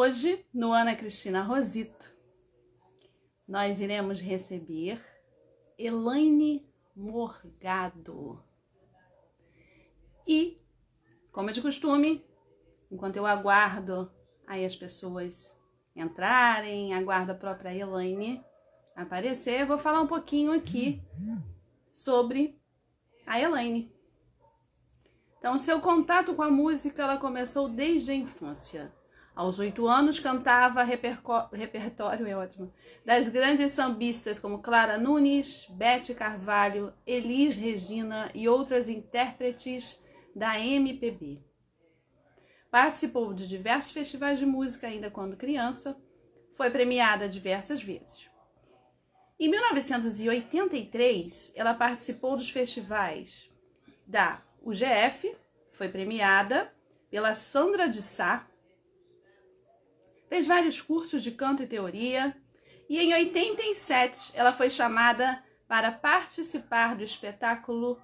Hoje, no Ana Cristina Rosito, nós iremos receber Elaine Morgado. E, como é de costume, enquanto eu aguardo aí as pessoas entrarem, aguardo a própria Elaine aparecer, eu vou falar um pouquinho aqui sobre a Elaine. Então, seu contato com a música ela começou desde a infância. Aos oito anos, cantava repertório, é ótimo, das grandes sambistas como Clara Nunes, Bete Carvalho, Elis Regina e outras intérpretes da MPB. Participou de diversos festivais de música ainda quando criança, foi premiada diversas vezes. Em 1983, ela participou dos festivais da UGF, foi premiada pela Sandra de Sá, fez vários cursos de canto e teoria, e em 87 ela foi chamada para participar do espetáculo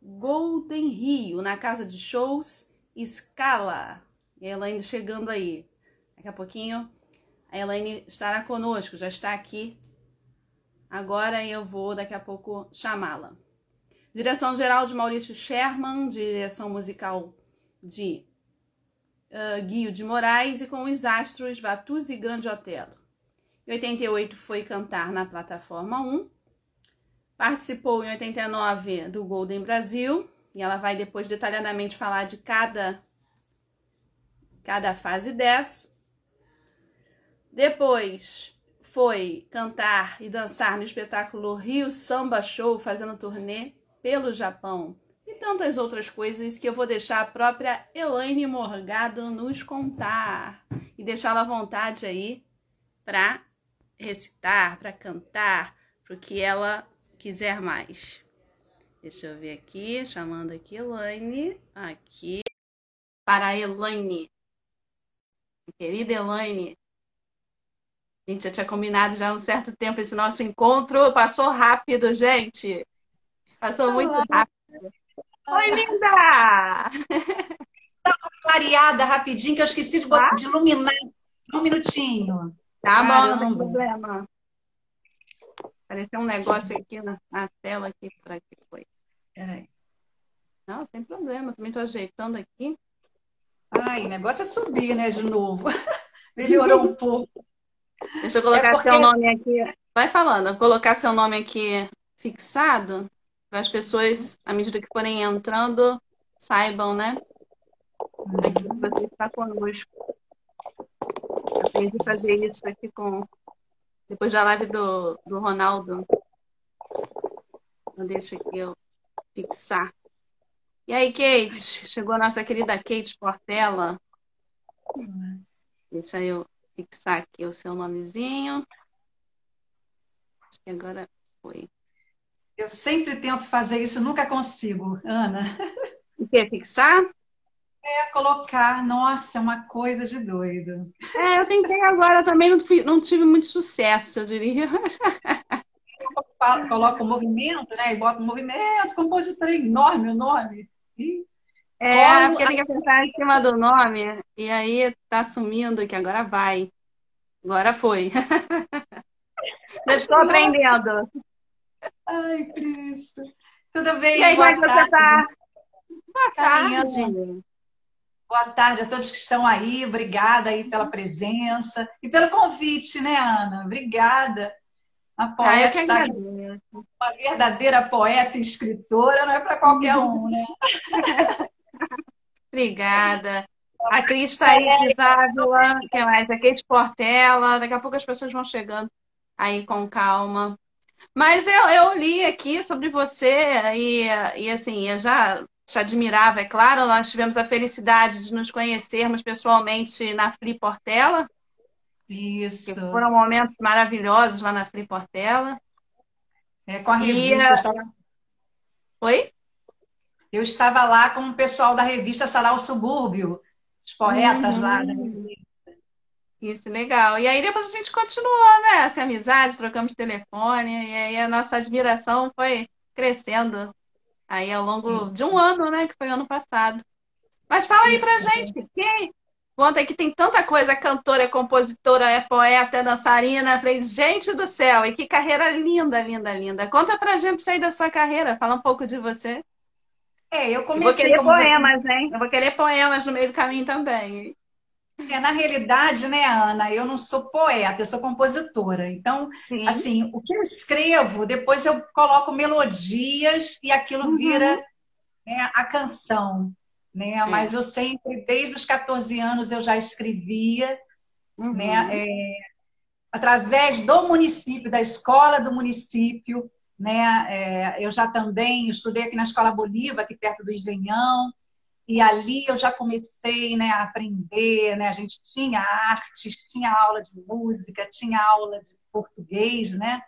Golden Rio na casa de shows Scala. Elaine chegando aí. Daqui a pouquinho a Elaine estará conosco, já está aqui. Agora eu vou daqui a pouco chamá-la. Direção geral de Maurício Sherman, direção musical de uh, Guio de Moraes e com os astros Vatuzzi e Grande Otelo. Em 88 foi cantar na plataforma 1. Participou em 89 do Golden Brasil e ela vai depois detalhadamente falar de cada cada fase dessa. Depois foi cantar e dançar no espetáculo Rio Samba Show, fazendo turnê pelo Japão e tantas outras coisas que eu vou deixar a própria Elaine Morgado nos contar e deixá-la à vontade aí para recitar, para cantar, para o que ela quiser mais. Deixa eu ver aqui, chamando aqui Elaine, aqui para a Elaine. Querida Elaine, a gente já tinha combinado já há um certo tempo esse nosso encontro, passou rápido, gente. Passou Olá. muito rápido. Oi, linda! Clareada rapidinho, que eu esqueci de, de iluminar. Só um minutinho. Tá bom, não tem problema. Apareceu um negócio aqui na, na tela aqui para que foi. Peraí. Não, sem problema. Também estou ajeitando aqui. Ai, o negócio é subir, né, de novo. Melhorou um pouco. Deixa eu colocar é porque... seu nome aqui. Vai falando, vou colocar seu nome aqui fixado para as pessoas, à medida que forem entrando, saibam, né? Aqui você está conosco. Aprendi a fazer isso aqui com. Depois da live do, do Ronaldo. Então, deixa aqui eu fixar. E aí, Kate? Chegou a nossa querida Kate Portela. Deixa eu fixar aqui o seu nomezinho. Acho que agora foi. Eu sempre tento fazer isso, nunca consigo, Ana. O que? Fixar? É, colocar. Nossa, é uma coisa de doido. É, eu tentei agora também, não, fui, não tive muito sucesso, eu diria. Eu coloco o movimento, né? E boto o movimento, compositor enorme o nome. E é, porque tem que apertar em cima do nome, e aí tá sumindo que agora vai. Agora foi. Já estou aprendendo. Ai, Cristo. Tudo bem? E aí, Boa como tarde. você tá? Boa tarde. Boa tarde a todos que estão aí. Obrigada aí pela presença e pelo convite, né, Ana? Obrigada. A ah, poeta ah, está aqui. Uma verdadeira poeta e escritora não é para qualquer um, né? Obrigada. A Cris está aí, Isávila, que mais? A Kate Portela. Daqui a pouco as pessoas vão chegando aí com calma. Mas eu, eu li aqui sobre você e, e assim, eu já te admirava, é claro. Nós tivemos a felicidade de nos conhecermos pessoalmente na Free Portela. Isso. Que foram momentos maravilhosos lá na Free Portela. É, com a revista. E, estava... Oi? Eu estava lá com o pessoal da revista Sarau Subúrbio, os poetas uhum. lá da revista. Isso, legal. E aí depois a gente continuou, né? Essa amizade, trocamos telefone, e aí a nossa admiração foi crescendo aí ao longo de um ano, né? Que foi ano passado. Mas fala aí Isso. pra gente, quem, Conta aí que tem tanta coisa, cantora, é compositora, é poeta, é dançarina. Falei, gente do céu, e que carreira linda, linda, linda. Conta pra gente aí da sua carreira, fala um pouco de você. É, eu comecei. Eu vou querer como... poemas, hein? Eu vou querer poemas no meio do caminho também. É, na realidade, né, Ana, eu não sou poeta, eu sou compositora. Então, Sim. assim, o que eu escrevo, depois eu coloco melodias e aquilo uhum. vira né, a canção né? É. Mas eu sempre, desde os 14 anos, eu já escrevia, uhum. né? É, através do município, da escola do município, né? É, eu já também estudei aqui na Escola Bolívar, aqui perto do Engenhão, e ali eu já comecei né, a aprender, né? A gente tinha artes, tinha aula de música, tinha aula de português, né?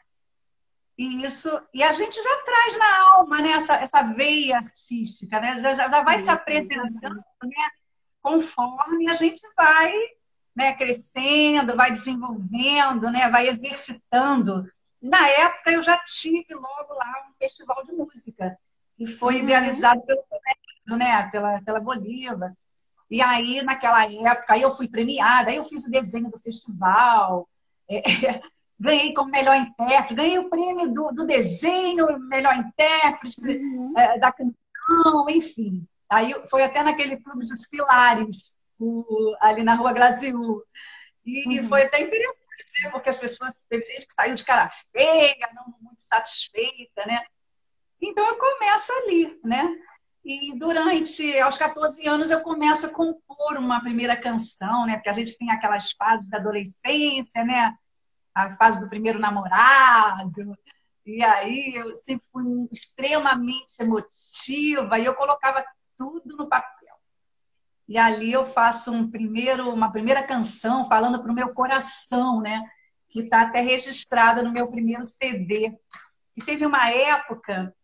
E isso, e a gente já traz na alma, né, essa, essa veia artística, né? Já, já vai se apresentando, né? Conforme a gente vai né, crescendo, vai desenvolvendo, né, vai exercitando. Na época eu já tive logo lá um festival de música, que foi uhum. idealizado pelo né, pela, pela Bolívar. E aí, naquela época, eu fui premiada, aí eu fiz o desenho do festival. É, ganhei como melhor intérprete, ganhei o prêmio do, do desenho, melhor intérprete, uhum. é, da canção, enfim. Aí foi até naquele clube dos Pilares, o, ali na rua Glaziú. E uhum. foi até interessante, né, porque as pessoas, teve gente que saiu de cara feia, não muito satisfeita, né? Então eu começo ali, né? E durante, aos 14 anos, eu começo a compor uma primeira canção, né? Porque a gente tem aquelas fases da adolescência, né? a fase do primeiro namorado. E aí eu sempre fui extremamente emotiva e eu colocava tudo no papel. E ali eu faço um primeiro, uma primeira canção falando para o meu coração, né? Que está até registrada no meu primeiro CD. E teve uma época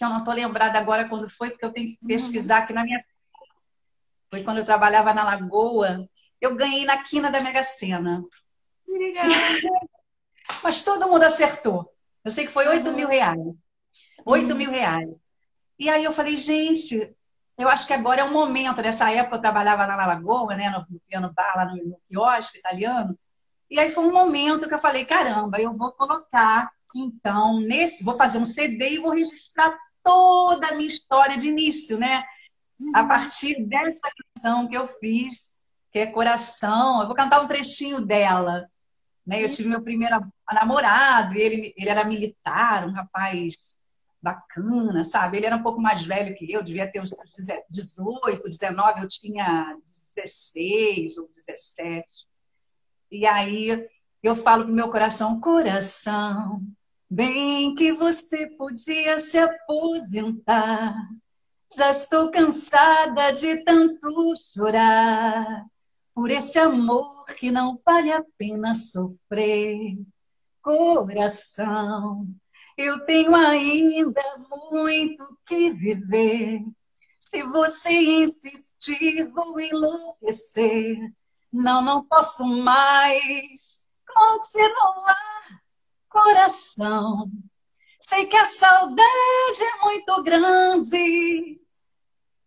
que eu não estou lembrada agora quando foi, porque eu tenho que uhum. pesquisar aqui na minha. Foi quando eu trabalhava na Lagoa. Eu ganhei na quina da Mega Sena. Mas todo mundo acertou. Eu sei que foi 8 mil reais. 8 mil reais. E aí eu falei, gente, eu acho que agora é o momento. Nessa época eu trabalhava lá na Lagoa, né, no piano bar, lá no, no quiosque italiano. E aí foi um momento que eu falei, caramba, eu vou colocar, então, nesse, vou fazer um CD e vou registrar toda a minha história de início, né? A partir dessa canção que eu fiz, que é Coração. Eu vou cantar um trechinho dela. Né? Eu tive meu primeiro namorado, ele, ele era militar, um rapaz bacana, sabe? Ele era um pouco mais velho que eu, devia ter uns 18, 19, eu tinha 16 ou 17. E aí eu falo pro meu coração, coração, bem que você podia se aposentar. Já estou cansada de tanto chorar por esse amor que não vale a pena sofrer. Coração, eu tenho ainda muito que viver. Se você insistir, vou enlouquecer. Não, não posso mais continuar. Coração, sei que a saudade é muito grande.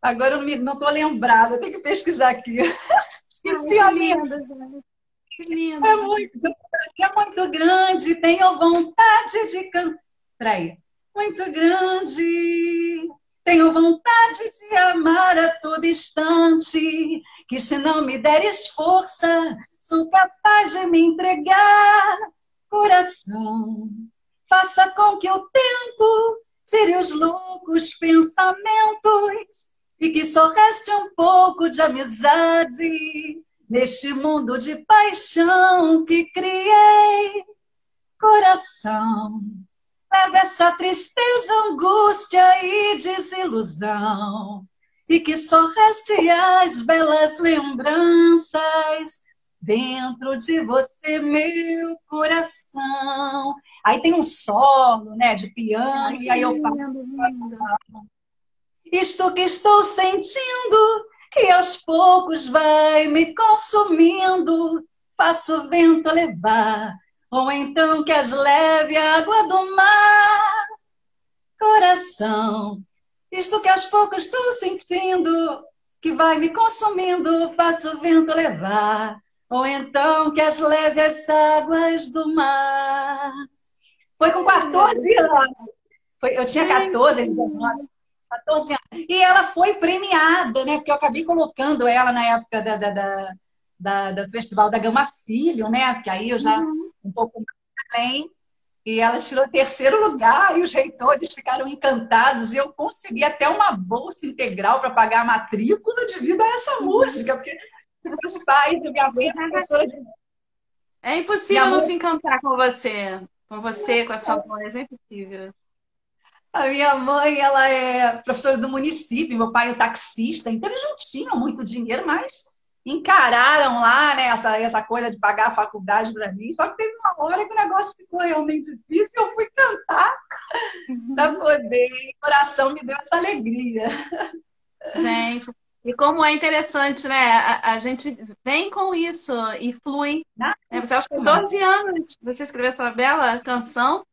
Agora eu não estou lembrada, tenho que pesquisar aqui. Esqueci a linda. Que lindo. É muito, é muito grande, tenho vontade de cantar. Peraí. Muito grande, tenho vontade de amar a todo instante. Que se não me deres força, sou capaz de me entregar. Coração, faça com que o tempo tire os loucos pensamentos e que só reste um pouco de amizade neste mundo de paixão que criei. Coração, leve essa tristeza, angústia e desilusão e que só reste as belas lembranças dentro de você, meu coração. Aí tem um solo, né, de piano, Ai, e aí eu falo. Isto que estou sentindo, que aos poucos vai me consumindo, faço o vento levar, ou então que as leve a água do mar. Coração, isto que aos poucos estou sentindo, que vai me consumindo, faço o vento levar, ou então que as leve as águas do mar. Foi com 14 anos. Foi, eu tinha 14, 19, 14 anos. E ela foi premiada, né? Porque eu acabei colocando ela na época da, da, da, da, da Festival da Gama Filho, né? Porque aí eu já uhum. um pouco mais além. E ela tirou terceiro lugar e os reitores ficaram encantados. E eu consegui até uma bolsa integral para pagar a matrícula devido a essa música, porque meus pais minha mãe é professora de. É impossível não se encantar com você, com você, com a sua voz, é impossível. A minha mãe, ela é professora do município, meu pai é taxista, então eles não tinham muito dinheiro, mas encararam lá, né, essa, essa coisa de pagar a faculdade para mim. Só que teve uma hora que o negócio ficou realmente difícil e eu fui cantar uhum. para poder. O coração me deu essa alegria. Gente, e como é interessante, né? A, a gente vem com isso e flui. Ah, né? Você acha que 12 anos você escreveu essa bela canção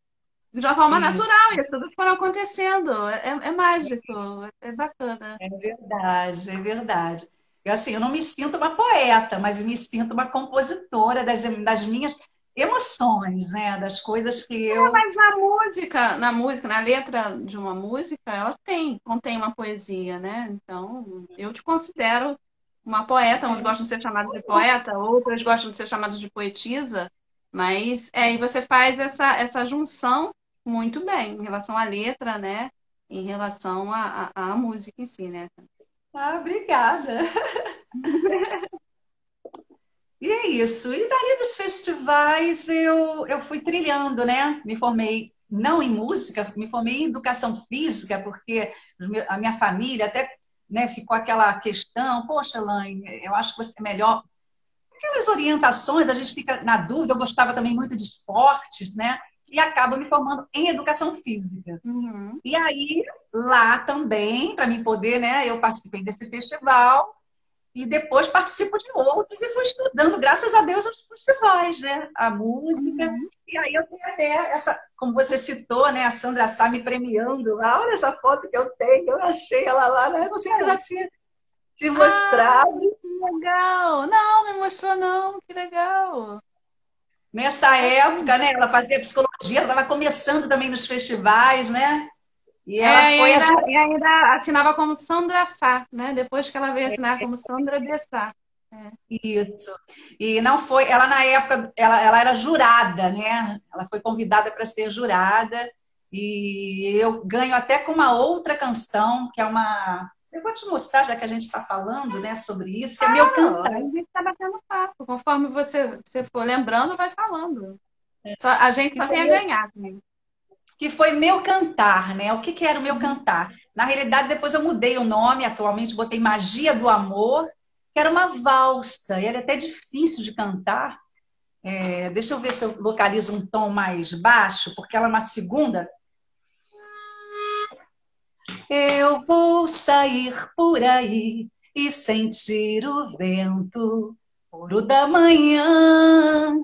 de uma forma isso. natural, e coisas foram acontecendo. É, é mágico, é bacana. É verdade, é verdade. Eu, assim, eu não me sinto uma poeta, mas me sinto uma compositora das, das minhas emoções, né? Das coisas que eu. É, mas na música, na música, na letra de uma música, ela tem, contém uma poesia, né? Então, eu te considero uma poeta. Uns gostam de ser chamados de poeta, outras gostam de ser chamados de poetisa. Mas é, e você faz essa, essa junção muito bem em relação à letra, né? Em relação à música em si, né? Ah, obrigada. e é isso. E dali dos festivais eu, eu fui trilhando, né? Me formei não em música, me formei em educação física, porque a minha família até né, ficou aquela questão, poxa, Elaine, eu acho que você é melhor. Aquelas orientações, a gente fica na dúvida, eu gostava também muito de esportes, né? e acabo me formando em educação física. Uhum. E aí, lá também, para mim poder, né, eu participei desse festival e depois participo de outros e fui estudando, graças a Deus, os festivais, né? A música. Uhum. E aí eu tenho até essa, como você citou, né? A Sandra Sá me premiando lá. Olha essa foto que eu tenho, eu achei ela lá, né? Não sei se ela tinha te mostrado. Ah, que legal! Não, não mostrou não, que legal. Nessa época, né, ela fazia psicologia, ela estava começando também nos festivais, né? E ela é, foi. Ainda, a... e ainda assinava como Sandra Sá, né? Depois que ela veio assinar como Sandra de Sá. É. Isso. E não foi. Ela, na época, ela, ela era jurada, né? Ela foi convidada para ser jurada. E eu ganho até com uma outra canção, que é uma eu vou te mostrar, já que a gente está falando né, sobre isso, que é ah, meu cantar. A gente está batendo papo. Conforme você, você for lembrando, vai falando. Só, a gente só tem a ganhar também. Que foi meu cantar, né? O que, que era o meu cantar? Na realidade, depois eu mudei o nome, atualmente botei Magia do Amor, que era uma valsa, e era até difícil de cantar. É, deixa eu ver se eu localizo um tom mais baixo, porque ela é uma segunda. Eu vou sair por aí e sentir o vento puro da manhã.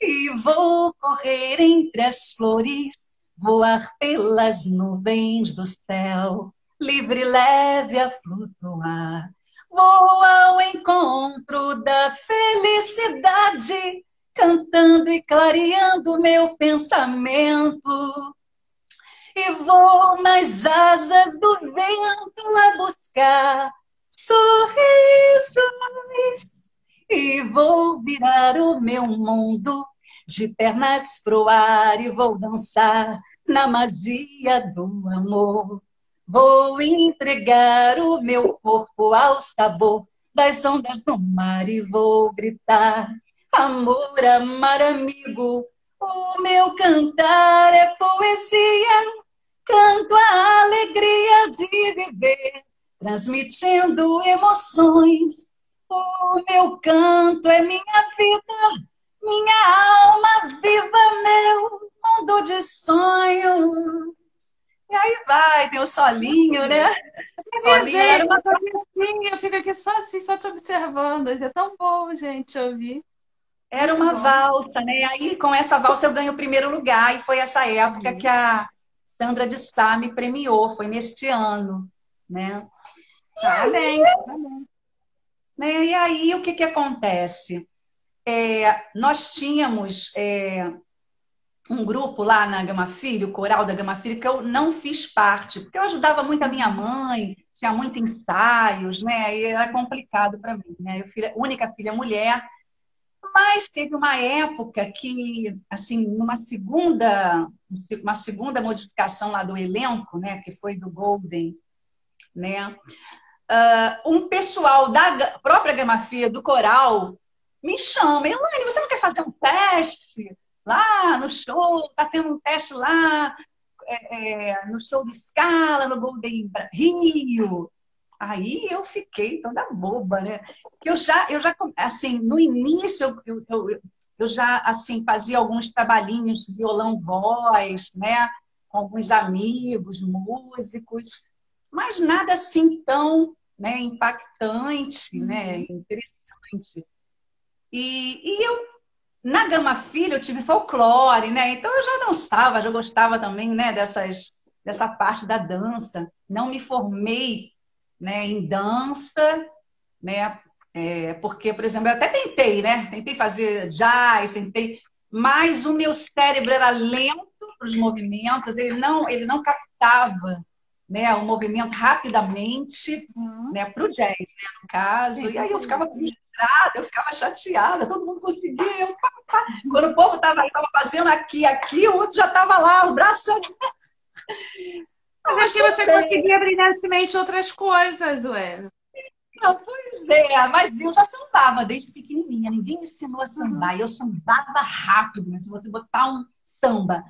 E vou correr entre as flores, voar pelas nuvens do céu, livre e leve a flutuar. Vou ao encontro da felicidade, cantando e clareando meu pensamento e vou nas asas do vento a buscar sorrisos e vou virar o meu mundo de pernas pro ar e vou dançar na magia do amor. Vou entregar o meu corpo ao sabor das ondas do mar e vou gritar: amor, amar, amigo. O meu cantar é poesia Canto a alegria de viver, transmitindo emoções. O meu canto é minha vida, minha alma viva, meu mundo de sonhos. E aí vai, tem o solinho, né? Solinho era uma coisinha, eu fico aqui só assim, só te observando. É tão bom, gente, ouvir. Era uma valsa, né? Aí com essa valsa eu ganho o primeiro lugar, e foi essa época que a Sandra de Sá me premiou, foi neste ano, né? Parabéns, parabéns. Né? E aí, o que, que acontece? É, nós tínhamos é, um grupo lá na Gama Filho, o coral da Gama Filho, que eu não fiz parte, porque eu ajudava muito a minha mãe, tinha muitos ensaios, né? E era complicado para mim, né? Eu filha, única filha mulher, mas teve uma época que, assim, numa segunda, uma segunda modificação lá do elenco, né? Que foi do Golden, né? Uh, um pessoal da própria Gama Filho, do coral, me chama, Elaine, você não quer fazer um teste lá no show? Tá tendo um teste lá é, é, no show de escala, no Golden Rio. Aí eu fiquei toda boba, né? Que eu já, eu já, assim, no início eu, eu, eu já, assim, fazia alguns trabalhinhos de violão-voz, né? Com alguns amigos, músicos, mas nada assim tão né, impactante, né? Uhum. Interessante. E, e eu, na Gama Filha, eu tive folclore, né? Então eu já dançava, já gostava também, né? Dessas, dessa parte da dança. Não me formei né, em dança, né? É, porque, por exemplo, eu até tentei, né? Tentei fazer jazz, tentei, mas o meu cérebro era lento para os movimentos, ele não, ele não captava né, o movimento rapidamente uhum. né, para o jazz, né, no caso. E aí eu ficava eu ficava chateada, todo mundo conseguia. Eu, pá, pá. Quando o povo estava fazendo aqui, aqui, o outro já estava lá, o braço já. Mas aqui você bem. conseguia brilhantemente outras coisas, ué. Não, pois é, mas eu já sambava desde pequenininha, ninguém me ensinou a sambar. Uhum. Eu sambava rápido, mas se você botar um samba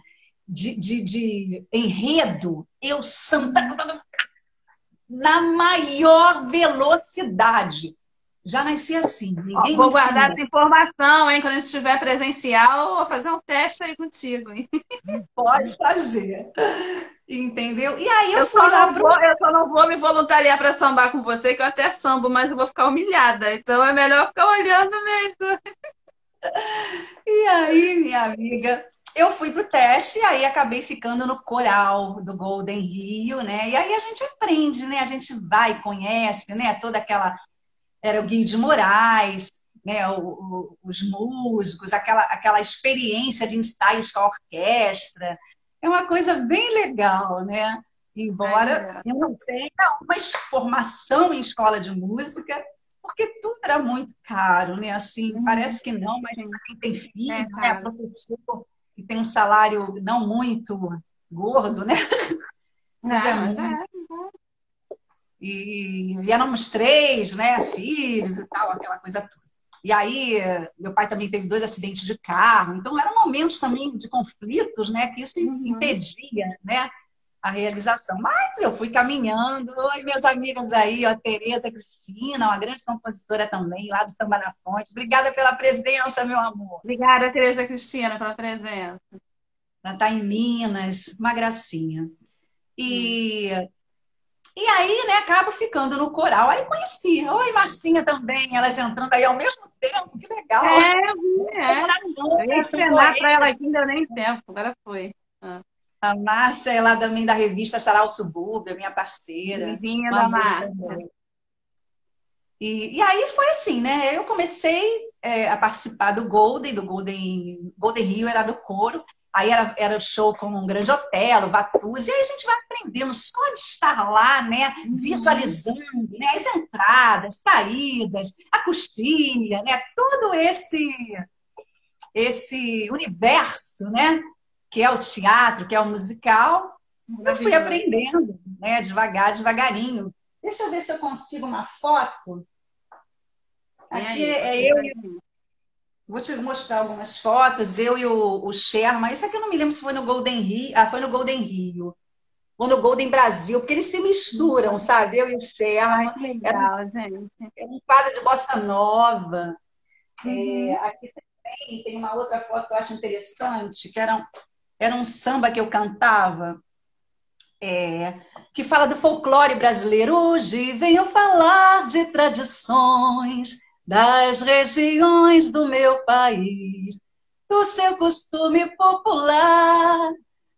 de, de, de enredo, eu sambava na maior velocidade. Já nasci assim. Ninguém Ó, vou guardar essa informação, hein? Quando a gente estiver presencial, vou fazer um teste aí contigo. Hein? Pode fazer. Entendeu? E aí eu, eu fui lá pro... vou, Eu só não vou me voluntariar para sambar com você, que eu até sambo, mas eu vou ficar humilhada. Então é melhor ficar olhando mesmo. E aí, minha amiga, eu fui pro teste e aí acabei ficando no coral do Golden Rio, né? E aí a gente aprende, né? A gente vai, conhece, né? Toda aquela era o Guilherme de Moraes, né? O, o, os músicos, aquela aquela experiência de ensaios com a orquestra é uma coisa bem legal, né? Embora é. eu não tenha uma formação em escola de música, porque tudo era muito caro, né? Assim, uhum. parece que não, mas quem tem filho, é, né? Professor que tem um salário não muito gordo, né? É mas é. E, e éramos três, né? Filhos e tal, aquela coisa toda. E aí, meu pai também teve dois acidentes de carro, então eram momentos também de conflitos, né? Que isso uhum. impedia, né? A realização. Mas eu fui caminhando. Oi, meus amigas aí, ó, Tereza Cristina, uma grande compositora também, lá do Samba na Fonte. Obrigada pela presença, meu amor. Obrigada, Tereza Cristina, pela presença. Ela está em Minas, uma gracinha. E hum. E aí, né, acabo ficando no coral. Aí conheci. Oi, Marcinha também, elas entrando aí ao mesmo tempo, que legal. É, é. Eu ia ensinar para ela aqui, não deu nem tempo, agora foi. Ah. A Márcia é lá também da revista Sarau Subúrbio, minha parceira. Vinha da Márcia. E, e aí foi assim, né? Eu comecei é, a participar do Golden, do Golden, Golden Rio era do coro. Aí era, era show com um grande hotel, Vatuz, e aí a gente vai aprendendo só de estar lá, né? Uhum. Visualizando né? as entradas, saídas, a coxinha, né? Todo esse, esse universo, né? Que é o teatro, que é o musical. Eu fui aprendendo, né? Devagar, devagarinho. Deixa eu ver se eu consigo uma foto. Aqui é eu e Vou te mostrar algumas fotos, eu e o, o Sherman. Isso aqui eu não me lembro se foi no Golden Rio. Ah, foi no Golden Rio. Ou no Golden Brasil, porque eles se misturam, sabe? Eu e o Sherman. Ai, legal, era, gente. Era um quadro de bossa nova. É, uhum. É, aqui também tem uma outra foto que eu acho interessante, que era um, era um samba que eu cantava. É, que fala do folclore brasileiro. Hoje venho falar de tradições das regiões do meu país, do seu costume popular,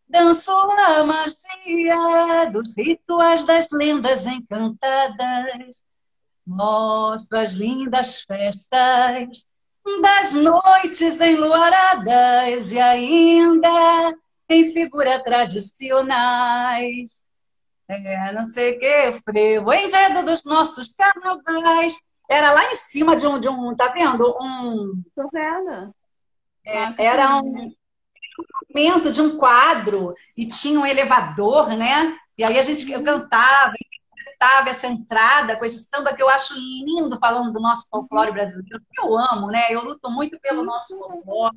danço a magia dos rituais das lendas encantadas. Mostro as lindas festas das noites enluaradas e ainda em figuras tradicionais. É, não sei que, frevo, o enredo dos nossos carnavais. Era lá em cima de um, de um tá vendo? Um. Tô vendo. É, era um momento de um quadro e tinha um elevador, né? E aí a gente eu cantava, interpretava essa entrada com esse samba que eu acho lindo falando do nosso folclore brasileiro, que eu amo, né? Eu luto muito pelo nosso folclore.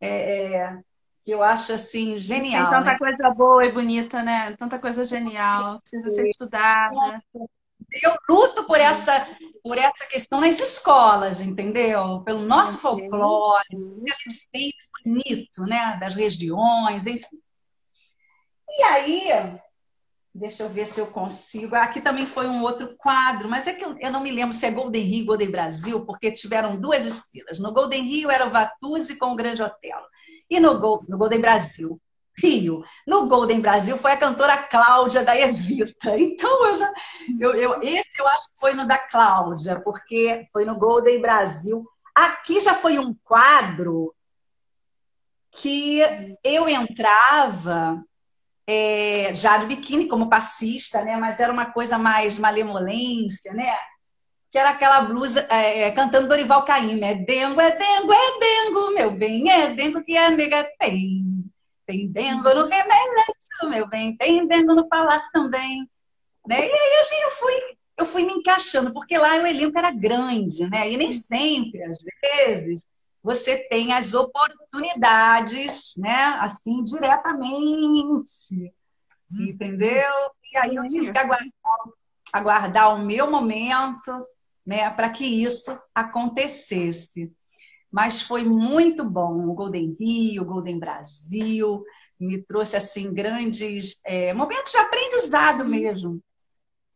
É, é, eu acho assim genial. Tem tanta né? coisa boa e bonita, né? Tanta coisa genial, precisa ser estudada. Eu luto por essa, por essa questão nas escolas, entendeu? Pelo nosso folclore, que a gente tem bonito, né? Das regiões, enfim. E aí, deixa eu ver se eu consigo. Aqui também foi um outro quadro, mas é que eu, eu não me lembro se é Golden Rio ou Golden Brasil, porque tiveram duas estrelas. No Golden Rio era o Vatuzzi com o Grande Otelo. E no, Gol, no Golden Brasil, Rio. No Golden Brasil foi a cantora Cláudia da Evita. Então eu já. Eu, eu, esse eu acho que foi no da Cláudia, porque foi no Golden Brasil. Aqui já foi um quadro que eu entrava é, já de biquíni como passista, né? Mas era uma coisa mais malemolência, né? Que era aquela blusa é, cantando Dorival Caymmi, é dengo, é dengo, é dengo, meu bem, é dengo que a nega tem. Tem dengo no remédio, meu bem, tem dengo no falar também. Né? E aí assim, eu fui, eu fui me encaixando, porque lá o elenco era grande, né? E nem sempre, às vezes, você tem as oportunidades, né? Assim, diretamente. Entendeu? E aí eu tive que aguardar, aguardar o meu momento, né? Para que isso acontecesse. Mas foi muito bom o Golden Rio, o Golden Brasil, me trouxe assim grandes é, momentos de aprendizado mesmo.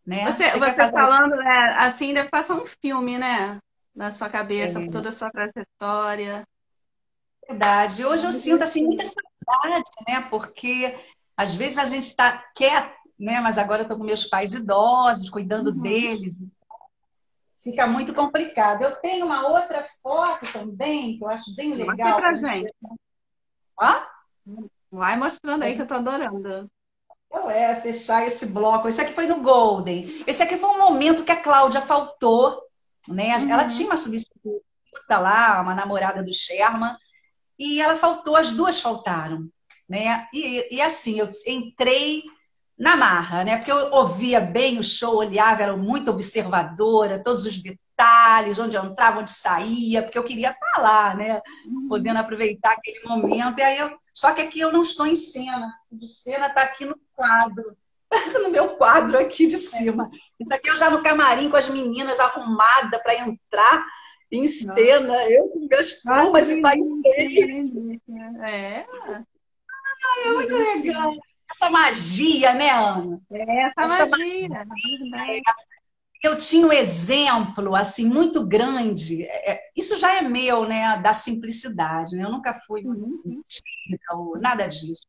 Né? Você, você, você falando é, assim, deve passar um filme, né? na sua cabeça, é. toda a sua trajetória. Verdade. Hoje eu sinto assim muita saudade, né? Porque às vezes a gente está quer, né? Mas agora eu estou com meus pais idosos, cuidando uhum. deles. Fica muito complicado. Eu tenho uma outra foto também que eu acho bem legal. Mostra pra gente. Hã? Vai mostrando aí que eu tô adorando. É, fechar esse bloco. Esse aqui foi do Golden. Esse aqui foi um momento que a Cláudia faltou né? Uhum. Ela tinha uma substituta lá, uma namorada do Sherman, e ela faltou, as duas faltaram. Né? E, e assim, eu entrei na marra, né? Porque eu ouvia bem o show, olhava, era muito observadora, todos os detalhes, onde eu entrava, onde saía, porque eu queria estar lá, né? Uhum. Podendo aproveitar aquele momento. E aí eu... Só que aqui eu não estou em cena. O cena está aqui no quadro. no meu quadro aqui de cima. Isso aqui eu já no camarim com as meninas arrumada para entrar em cena, Nossa. eu com minhas plumas e painéis. É. é muito legal. Essa magia, né, Ana? É, essa, essa magia. magia. Eu tinha um exemplo, assim, muito grande. É, isso já é meu, né, da simplicidade. Né? Eu nunca fui uhum. mentira ou nada disso.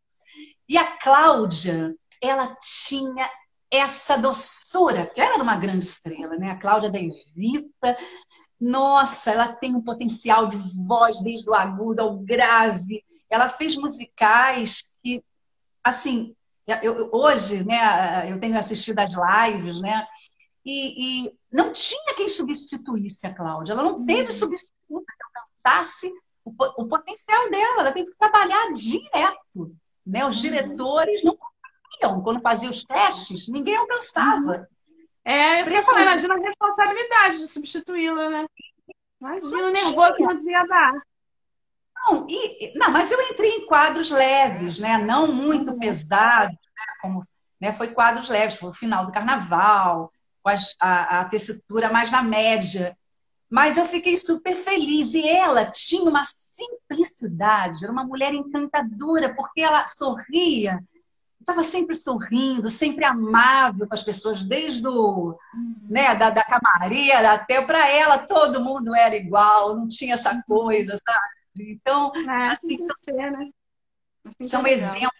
E a Cláudia, ela tinha essa doçura, ela era uma grande estrela, né? A Cláudia da Evita, nossa, ela tem um potencial de voz desde o agudo ao grave. Ela fez musicais que, assim, eu, hoje, né, eu tenho assistido as lives, né? E, e, não tinha quem substituísse a Cláudia. Ela não teve uhum. substituta que alcançasse o, o, potencial dela. Ela teve que trabalhar direto. Né? Os uhum. diretores não conseguiam. Quando fazia os testes, ninguém alcançava. É, isso que eu falei, imagina a responsabilidade de substituí-la, né? Imagina o nervoso que não devia dar. Não, e, não, mas eu entrei em quadros leves, né? Não muito uhum. pesados, né? como né? foi quadros leves, foi o final do carnaval, com a, a tessitura mais na média. Mas eu fiquei super feliz. E ela tinha uma simplicidade, era uma mulher encantadora, porque ela sorria estava sempre sorrindo, sempre amável com as pessoas, desde o, né, da, da camareira até para ela, todo mundo era igual, não tinha essa uhum. coisa, sabe? Então, é, assim, são, ser, né? assim são exemplos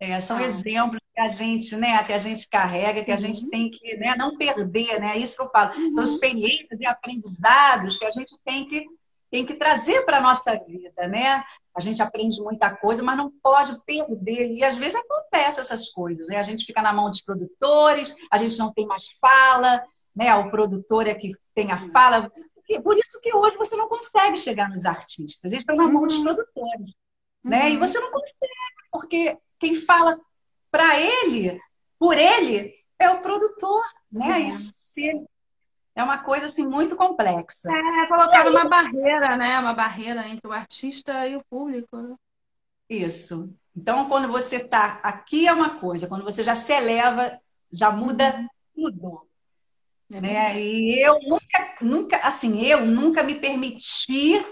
É, são ah. exemplos que a gente, né, que a gente carrega, que a gente uhum. tem que né, não perder, né? É isso que eu falo. Uhum. São experiências e aprendizados que a gente tem que, tem que trazer para a nossa vida, né? A gente aprende muita coisa, mas não pode perder. E às vezes acontece essas coisas, né? A gente fica na mão dos produtores, a gente não tem mais fala, né? O produtor é que tem a fala. Por isso que hoje você não consegue chegar nos artistas. Eles estão na mão dos uhum. produtores, né? E você não consegue, porque quem fala para ele, por ele, é o produtor, né? É. Isso é uma coisa assim muito complexa. É, colocado uma barreira, né? Uma barreira entre o artista e o público. Né? Isso. Então, quando você está aqui é uma coisa, quando você já se eleva, já muda tudo. É né? E eu nunca, nunca, assim, eu nunca me permiti,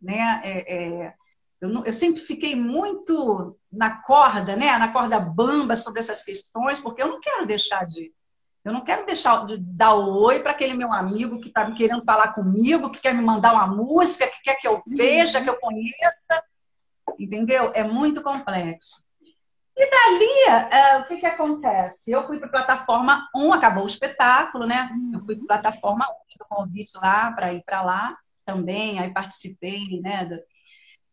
né? É, é, eu, eu, sempre fiquei muito na corda, né? Na corda bamba sobre essas questões, porque eu não quero deixar de eu não quero deixar de dar o oi para aquele meu amigo que está querendo falar comigo, que quer me mandar uma música, que quer que eu veja, que eu conheça. Entendeu? É muito complexo. E dali, é, o que, que acontece? Eu fui para plataforma 1, acabou o espetáculo, né? Eu fui para plataforma 1, convite lá para ir para lá também, aí participei, né?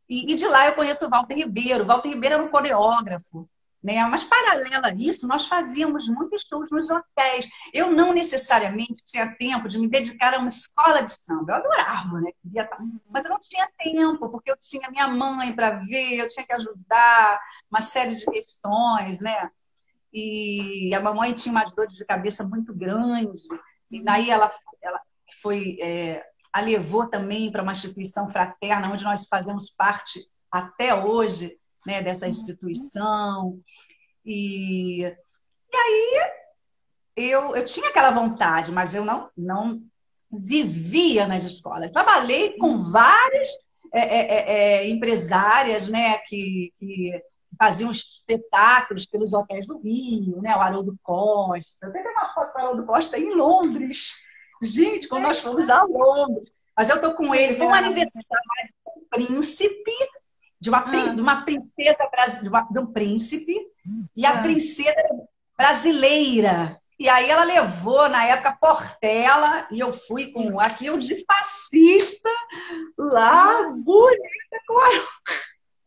E, e, de lá eu conheço o Walter Ribeiro. O Walter Ribeiro era um coreógrafo. Né? Mas, paralelo a isso, nós fazíamos muitos shows nos hotéis. Eu não necessariamente tinha tempo de me dedicar a uma escola de samba. Eu adorava, né? Mas eu não tinha tempo, porque eu tinha minha mãe para ver, eu tinha que ajudar, uma série de questões, né? E a mamãe tinha umas dores de cabeça muito grandes. E daí ela, ela foi, é, a levou também para uma instituição fraterna, onde nós fazemos parte até hoje, né, dessa uhum. instituição. E, e aí eu, eu tinha aquela vontade, mas eu não, não vivia nas escolas. Trabalhei com uhum. várias é, é, é, é, empresárias né, que, que, faziam espetáculos pelos hotéis do Rio, né, o Haroldo Costa. Eu tenho uma foto do Haroldo Costa em Londres. Gente, quando nós fomos a Londres. Mas eu tô com ele, foi um aniversário do príncipe de uma, ah. de uma princesa de, uma, de um príncipe e a ah. princesa brasileira. E aí ela levou, na época, Portela, e eu fui com aqui o de fascista lá, bonita, com a,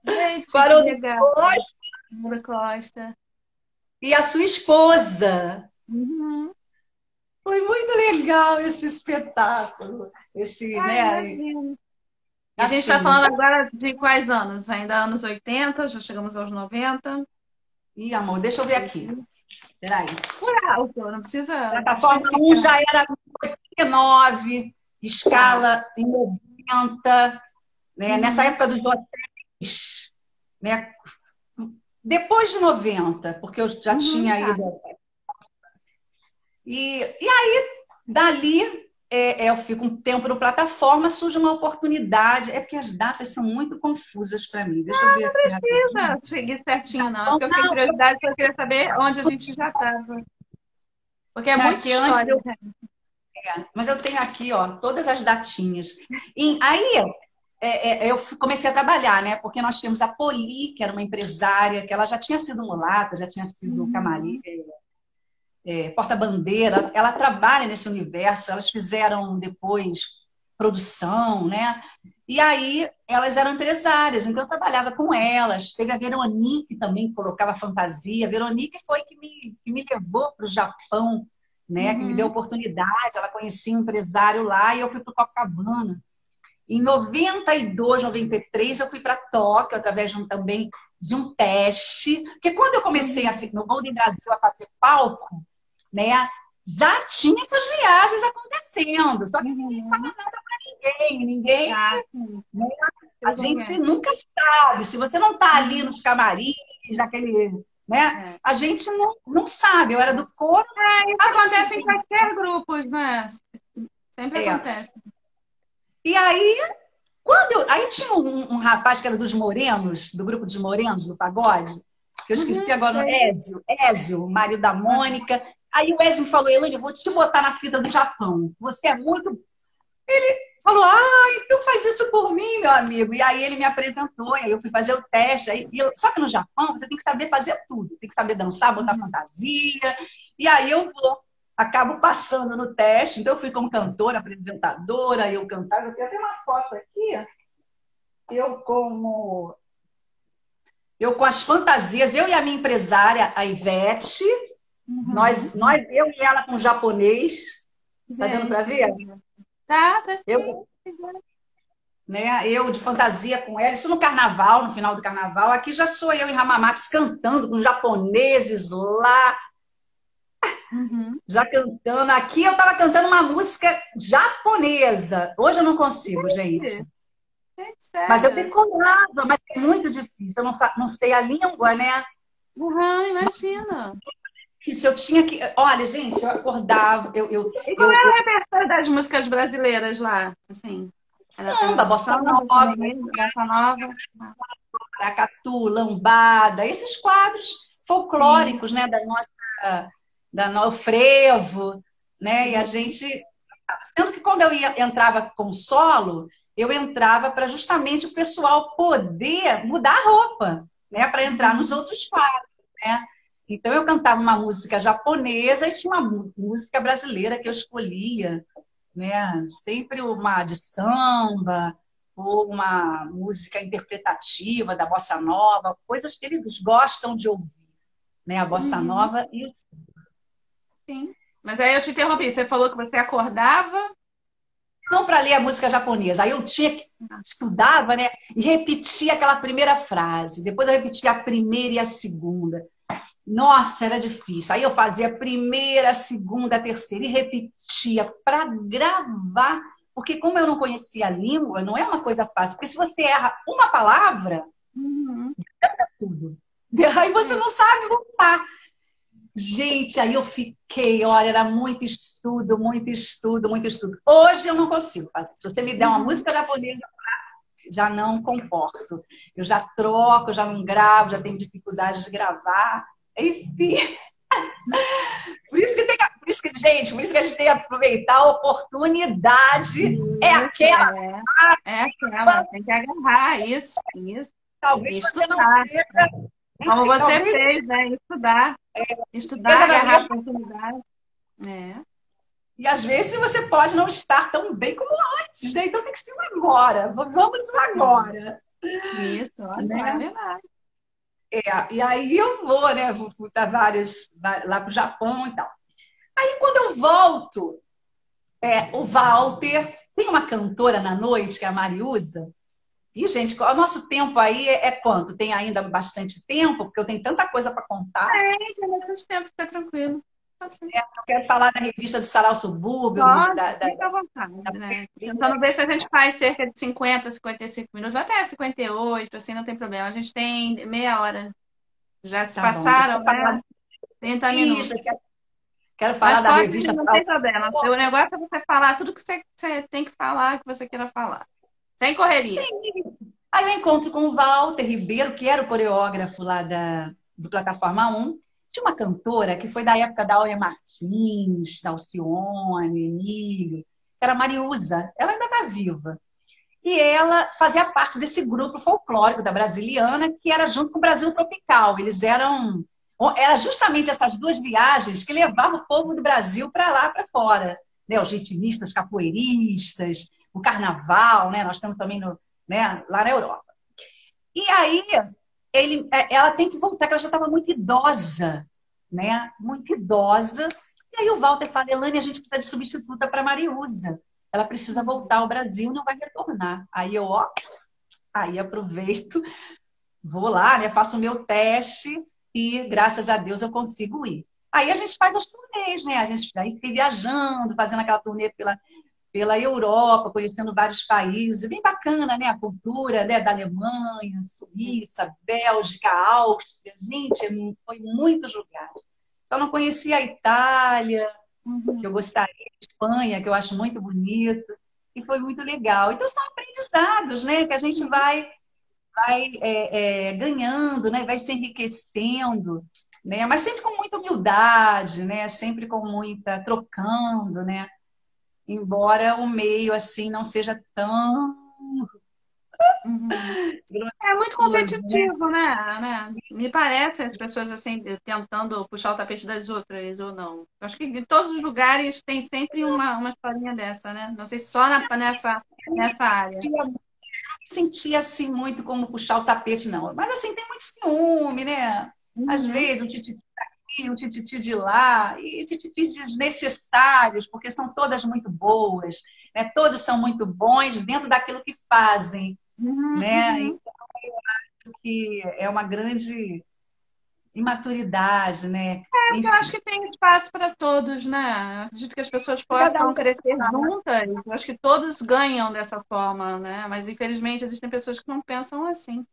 Gente, com a Costa. Costa. E a sua esposa. Uhum. Foi muito legal esse espetáculo. Esse, Ai, né? A gente está falando agora de quais anos? Ainda anos 80, já chegamos aos 90. Ih, amor, deixa eu ver aqui. Peraí. Por alto, não precisa. Plataforma 1 já era 89, escala em 90, né? Hum. nessa época dos hotéis. Né? Depois de 90, porque eu já uhum, tinha tá. ido. E, e aí, dali, é, é, eu fico um tempo no plataforma, surge uma oportunidade. É porque as datas são muito confusas para mim. Deixa eu ver. Não precisa seguir certinho, não. Porque eu fiquei curiosidade, porque eu queria saber onde a gente já estava. Porque é não, muito antes eu... é, Mas eu tenho aqui, ó, todas as datinhas. E aí, é, é, eu comecei a trabalhar, né? Porque nós tínhamos a Poli, que era uma empresária, que ela já tinha sido mulata, já tinha sido uhum. camarim, é, porta-bandeira, ela trabalha nesse universo, elas fizeram depois produção, né? E aí elas eram empresárias, então eu trabalhava com elas. Teve a Veronique também, que colocava fantasia. A Veronique foi que me, que me levou para o Japão, né? Uhum. Que me deu uhum. oportunidade. Ela conhecia um empresário lá e eu fui para o Copacabana. Em 92, 93, eu fui para Tóquio, através de um, também de um teste. Porque quando eu comecei a, no Golden Brasil a fazer palco, né? Já tinha essas viagens acontecendo, só que ninguém fala nada para ninguém, ninguém. Né? A gente nunca sabe. Se você não está ali nos camarins, naquele. Né? É. A gente não, não sabe. Eu era do coro. É, acontece em qualquer grupo, né? Sempre é. acontece. E aí, quando eu, aí tinha um, um, rapaz que era dos morenos, do grupo dos morenos, do pagode, que eu esqueci uhum, agora, Ézio, Ézio, marido da Mônica. Aí o Wesley falou, Elaine, eu vou te botar na fita do Japão. Você é muito. Ele, falou, ah, então faz isso por mim, meu amigo. E aí ele me apresentou, e aí eu fui fazer o teste. Aí, eu, só que no Japão você tem que saber fazer tudo. Tem que saber dançar, botar uhum. fantasia. E aí eu vou, acabo passando no teste. Então eu fui como cantora, apresentadora, eu cantava. Eu tenho até uma foto aqui. Eu como... Eu com as fantasias, eu e a minha empresária, a Ivete, uhum. nós, nós, eu e ela com japonês. Tá dando para ver? Tá, tá eu, né, eu de fantasia com ela, isso no carnaval, no final do carnaval. Aqui já sou eu em Ramamax cantando com japoneses lá. Uhum. Já cantando. Aqui eu estava cantando uma música japonesa. Hoje eu não consigo, gente. É mas eu decorava, mas é muito difícil. Eu não, não sei a língua, né? Uhum, imagina isso, eu tinha que. Olha, gente, eu acordava. Eu, eu, e qual eu, era o repertório das músicas brasileiras lá? Assim, era samba, bossa nova, bossa nova, maracatu, lambada, esses quadros folclóricos, Sim. né, da nossa, da no frevo, né, e a gente, sendo que quando eu ia, entrava como solo, eu entrava para justamente o pessoal poder mudar a roupa, né, para entrar nos uhum. outros quadros, né. Então eu cantava uma música japonesa e tinha uma música brasileira que eu escolhia, né? Sempre uma de samba ou uma música interpretativa da bossa nova, coisas que eles gostam de ouvir, né? A bossa uhum. nova e o Sim. Mas aí eu te interrompi, você falou que você acordava não para ler a música japonesa. Aí eu tinha que estudava, né? E repetia aquela primeira frase. Depois eu repetia a primeira e a segunda. Nossa, era difícil. Aí eu fazia a primeira, a segunda, a terceira e repetia para gravar. Porque como eu não conhecia a língua, não é uma coisa fácil. Porque se você erra uma palavra, uhum. tudo. Aí você não sabe voltar. Gente, aí eu fiquei, olha, era muito estudo, muito estudo, muito estudo. Hoje eu não consigo fazer. Se você me der uma uhum. música japonesa, já não comporto. Eu já troco, já não gravo, já tenho dificuldade de gravar. Enfim. Por isso que tem por isso que, gente, por isso que a gente tem que aproveitar a oportunidade. é aquela. É, é aquela, tem que agarrar isso, isso. Talvez estudar. você não seja. Como você talvez... fez, né? Estudar. É, estudar, agarrar a oportunidade. É. E às vezes você pode não estar tão bem como antes, né? Então tem que ser agora. Vamos agora. Isso, olha, né? é verdade. É, e aí eu vou, né? Vou dar vários lá para o Japão e tal. Aí quando eu volto, é, o Walter tem uma cantora na noite, que é a Mariusa. E, gente, o nosso tempo aí é, é quanto? Tem ainda bastante tempo? Porque eu tenho tanta coisa para contar. É, tem bastante tempo, fica tranquilo. É, quero falar da revista do Sarau Subúrbio. Pode, da, da, fica à vontade, da, né? Tentando ver se a gente faz cerca de 50, 55 minutos, até 58, assim, não tem problema. A gente tem meia hora. Já se tá passaram, bom, né? 30 minutos. Isso, quero, falar Mas da revista. Não tem problema. O negócio é você falar tudo que você, você tem que falar, que você queira falar. Sem correria. Sim. Aí eu encontro com o Walter Ribeiro, que era o coreógrafo lá da, do Plataforma 1 tinha uma cantora que foi da época da Aurea Martins, da Alcione, Emílio, era Mariusa. Ela ainda está viva. E ela fazia parte desse grupo folclórico da Brasiliana, que era junto com o Brasil Tropical. Eles eram. Era justamente essas duas viagens que levavam o povo do Brasil para lá, para fora. Né? Os ritmistas, capoeiristas, o carnaval, né? nós estamos também no, né? lá na Europa. E aí ele, é, ela tem que voltar, porque ela já estava muito idosa, né? Muito idosa. E aí o Walter fala, Elane, a gente precisa de substituta para Mariusa. Ela precisa voltar ao Brasil, não vai retornar. Aí eu, ó, aí aproveito, vou lá, né? Faço o meu teste e graças a Deus eu consigo ir. Aí a gente faz as turnês, né? A gente aí fica viajando, fazendo aquela turnê pela pela Europa, conhecendo vários países, bem bacana, né? A cultura né? da Alemanha, Suíça, Bélgica, Áustria, gente, é foi muitos lugares. Só não conhecia a Itália, uhum. que eu gostaria, Espanha, que eu acho muito bonito, e foi muito legal. Então são aprendizados, né? Que a gente vai, vai é, é, ganhando, né? Vai se enriquecendo, né? Mas sempre com muita humildade, né? Sempre com muita trocando, né? Embora o meio assim não seja tão Uhum. É muito competitivo, né? né? Me parece as pessoas assim tentando puxar o tapete das outras ou não. Acho que em todos os lugares tem sempre uma, uma historinha dessa, né? Não sei se só na, nessa, nessa área. Eu não sentia assim muito como puxar o tapete, não. Mas assim, tem muito ciúme, né? Às uhum. vezes, um tititi daqui, um tititi de lá, e tititis desnecessários, porque são todas muito boas, né? Todos são muito bons dentro daquilo que fazem. Uhum, né? Uhum. Então, eu acho que é uma grande imaturidade, né? É, eu acho que tem espaço para todos, né? Acredito que as pessoas possam um crescer juntas. Eu acho que todos ganham dessa forma, né? Mas infelizmente existem pessoas que não pensam assim.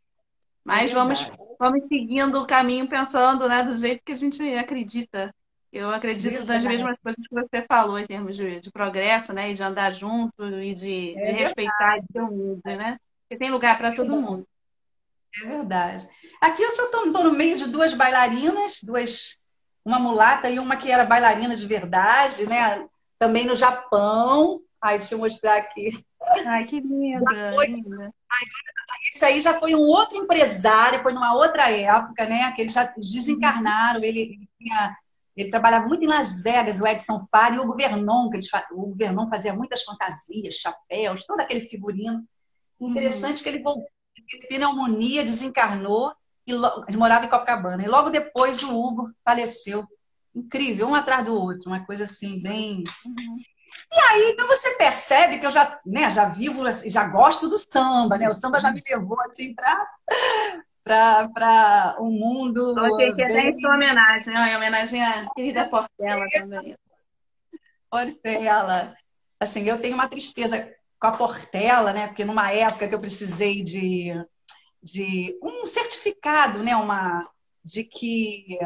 Mas é vamos, vamos seguindo o caminho pensando, né, do jeito que a gente acredita. Eu acredito nas mesmas coisas que você falou em termos de, de progresso, né? E de andar junto e de, é de respeitar e ser humilde, né? Porque tem lugar para todo mundo. É verdade. Aqui eu só estou no meio de duas bailarinas, duas, uma mulata e uma que era bailarina de verdade, né? Também no Japão. Ai, deixa eu mostrar aqui. Ai, que linda. Foi... linda. Esse aí já foi um outro empresário, foi numa outra época, né? Que eles já desencarnaram. Ele, ele, tinha, ele trabalhava muito em Las Vegas, o Edson Fari e o Governon, que eles, o Governon fazia muitas fantasias, chapéus, todo aquele figurino. Interessante uhum. que ele voltou, pneumonia, desencarnou, e ele morava em Copacabana. E logo depois o Hugo faleceu. Incrível, um atrás do outro, uma coisa assim, bem. Uhum. E aí, então você percebe que eu já, né, já vivo, já gosto do samba, né? O samba já me levou assim para para um mundo. Ok, que bem... é sua homenagem? Em homenagem à querida Portela também. Portela. Assim, eu tenho uma tristeza com a Portela, né? Porque numa época que eu precisei de, de um certificado, né? Uma de que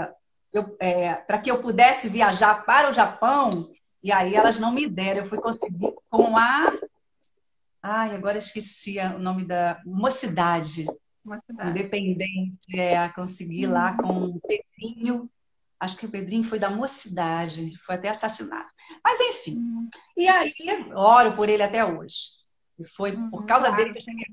é, para que eu pudesse viajar para o Japão, e aí elas não me deram, eu fui conseguir com a. Ai, agora esqueci o nome da Mocidade. Mocidade. Independente, é, consegui hum. lá com o Pedrinho. Acho que o Pedrinho foi da mocidade, foi até assassinado. Mas enfim. Uhum. E aí, oro por ele até hoje. E foi uhum, por causa dele que eu cheguei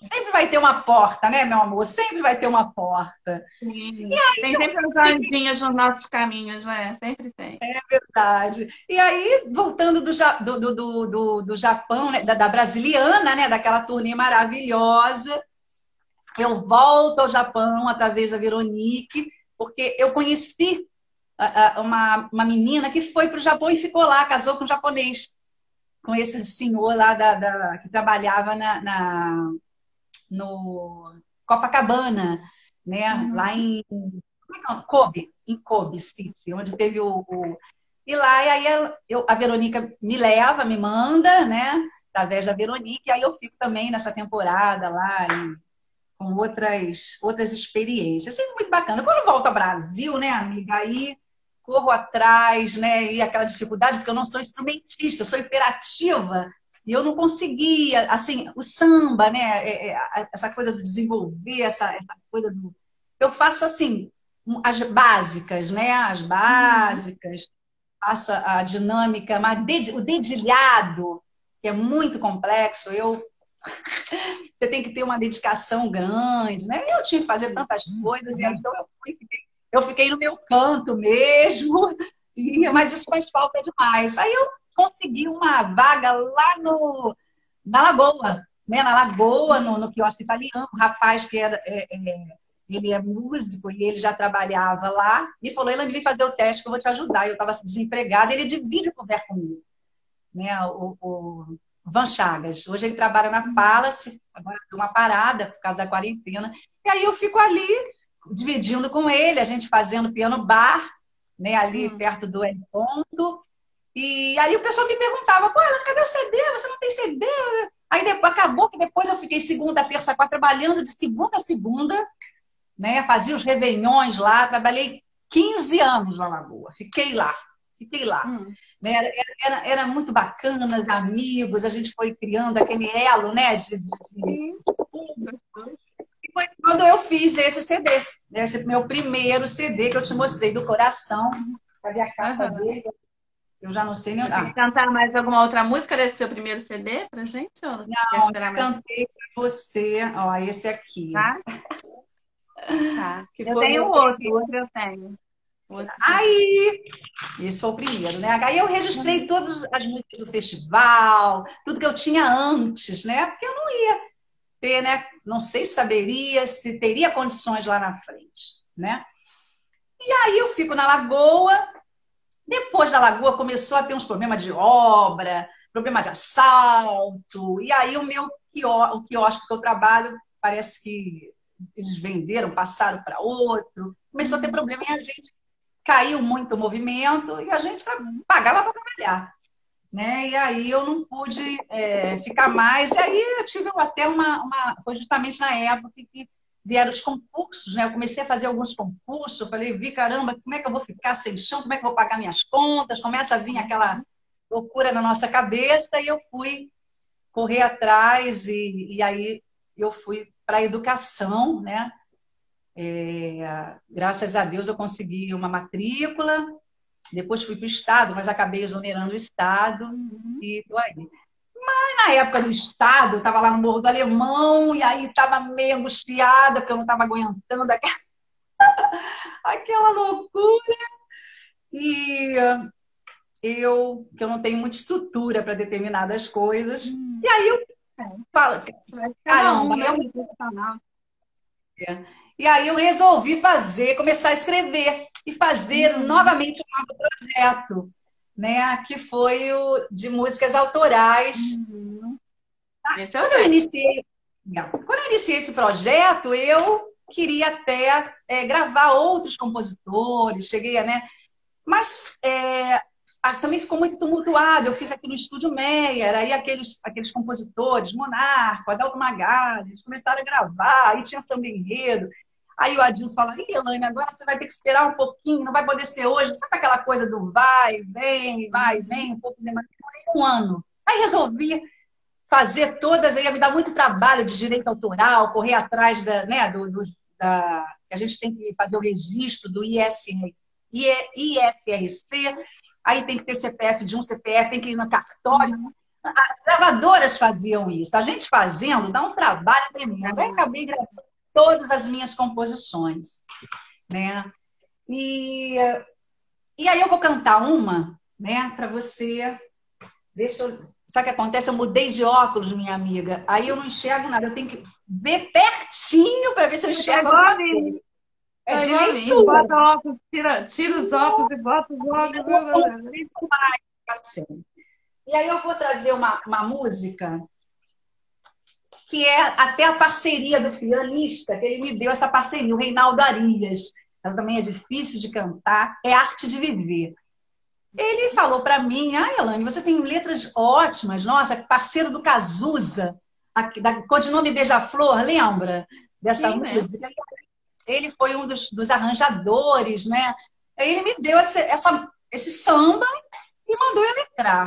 Sempre vai ter uma porta, né, meu amor? Sempre vai ter uma porta. Sim. E aí, tem sempre as anjinhas nos nossos caminhos, né? Sempre tem. É verdade. E aí, voltando do, do, do, do, do Japão, né? da, da brasiliana, né? Daquela turnê maravilhosa, eu volto ao Japão através da Veronique, porque eu conheci uma, uma menina que foi para o Japão e ficou lá, casou com um japonês, com esse senhor lá da, da que trabalhava na, na, no Copacabana, né? Uhum. Lá em é é Kobe, em Kobe City, onde teve o, o... e lá e aí eu, a Verônica me leva, me manda, né? Através da Verônica, e aí eu fico também nessa temporada lá e com outras outras experiências. Sempre muito bacana. Quando volto ao Brasil, né, amiga, aí corro atrás, né? E aquela dificuldade, porque eu não sou instrumentista, eu sou imperativa. E eu não conseguia, assim, o samba, né? É, é, essa coisa do desenvolver, essa, essa coisa do. Eu faço, assim, as básicas, né? As básicas, faço a dinâmica, mas o dedilhado, que é muito complexo, eu. Você tem que ter uma dedicação grande, né? Eu tinha que fazer tantas coisas, e aí então eu fui, fiquei eu fiquei no meu canto mesmo, e, mas isso faz falta demais. Aí eu consegui uma vaga lá no, na Lagoa, né? na Lagoa, no, no quiosque italiano, um rapaz que era, é, é, ele é músico e ele já trabalhava lá, me falou, Ela vem fazer o teste que eu vou te ajudar. Eu estava desempregada, ele divide o couvert comigo, né? o, o Van Chagas. Hoje ele trabalha na Palace, agora uma parada por causa da quarentena. E aí eu fico ali dividindo com ele, a gente fazendo piano bar, né, ali hum. perto do ponto. E aí o pessoal me perguntava, pô, cadê o CD? Você não tem CD? Aí depois, acabou que depois eu fiquei segunda, terça, quarta, trabalhando de segunda a segunda, né? Fazia os revenhões lá, trabalhei 15 anos na Lagoa, fiquei lá, fiquei lá. Hum. Né? Era, era, era, muito bacana, os amigos, a gente foi criando aquele elo, né? De, de, de foi quando eu fiz esse CD. Esse meu primeiro CD que eu te mostrei do coração. Cadê a capa uhum. dele? Eu já não sei nem. Ah. cantar mais alguma outra música desse seu primeiro CD pra gente? Ou não, quer esperar mais? cantei pra você. Ó, esse aqui. Tá? tá. eu tenho outro, outro eu tenho. Aí, esse foi o primeiro, né? Aí eu registrei todas as músicas do festival, tudo que eu tinha antes, né? Porque eu não ia ter, né? Não sei se saberia, se teria condições lá na frente, né? E aí eu fico na Lagoa. Depois da Lagoa começou a ter uns problemas de obra, problema de assalto. E aí o meu o quiosque que eu trabalho parece que eles venderam, passaram para outro. Começou a ter problema e a gente caiu muito o movimento e a gente pagava para trabalhar. Né? E aí eu não pude é, ficar mais. E aí eu tive até uma, uma. Foi justamente na época que vieram os concursos, né? Eu comecei a fazer alguns concursos, eu falei, vi, caramba, como é que eu vou ficar sem chão? Como é que eu vou pagar minhas contas? Começa a vir aquela loucura na nossa cabeça e eu fui correr atrás e, e aí eu fui para a educação, né? É, graças a Deus eu consegui uma matrícula, depois fui para o Estado, mas acabei exonerando o Estado uhum. e estou aí. Mas na época do Estado, eu estava lá no Morro do Alemão e aí estava meio angustiada, porque eu não estava aguentando aquela, aquela loucura. E eu, que eu não tenho muita estrutura para determinadas coisas. Hum. E aí eu falo, caramba, eu... É. E aí eu resolvi fazer, começar a escrever e fazer uhum. novamente um novo projeto, né? Que foi o de músicas autorais. Uhum. Tá? É quando, eu iniciei, quando eu iniciei esse projeto, eu queria até é, gravar outros compositores, cheguei a, né? Mas é, também ficou muito tumultuado. Eu fiz aqui no Estúdio Meyer, aí aqueles, aqueles compositores, Monarco, Adalto Magalhães, começaram a gravar, aí tinha samba enredo. Aí o Adilson fala, Ih, Elaine, agora você vai ter que esperar um pouquinho, não vai poder ser hoje. Sabe aquela coisa do vai, vem, vai, vem, um pouco de mais. um ano. Aí resolvi fazer todas, aí ia me dar muito trabalho de direito autoral, correr atrás da, né, do, do da, a gente tem que fazer o registro do ISR, ISRC, aí tem que ter CPF de um CPF, tem que ir no cartório. As gravadoras faziam isso. A gente fazendo dá um trabalho tremendo. Aí acabei gravando todas as minhas composições, né? E, e aí eu vou cantar uma, né, para você. Deixa eu. Sabe o que acontece? Eu mudei de óculos, minha amiga. Aí eu não enxergo nada. Eu tenho que ver pertinho para ver se eu enxergo. É de leitura. Bota óculos, tira, tira os óculos e bota os óculos. Assim. E aí eu vou trazer uma, uma música que é até a parceria do pianista, que ele me deu essa parceria, o Reinaldo Arias. Ela também é difícil de cantar, é arte de viver. Ele falou para mim, ah, Elane, você tem letras ótimas, nossa, parceiro do Cazuza, da codinome Beija-Flor, lembra dessa Sim, música? Ele foi um dos, dos, arranjadores, né? Ele me deu essa, essa, esse samba e mandou eu letrar.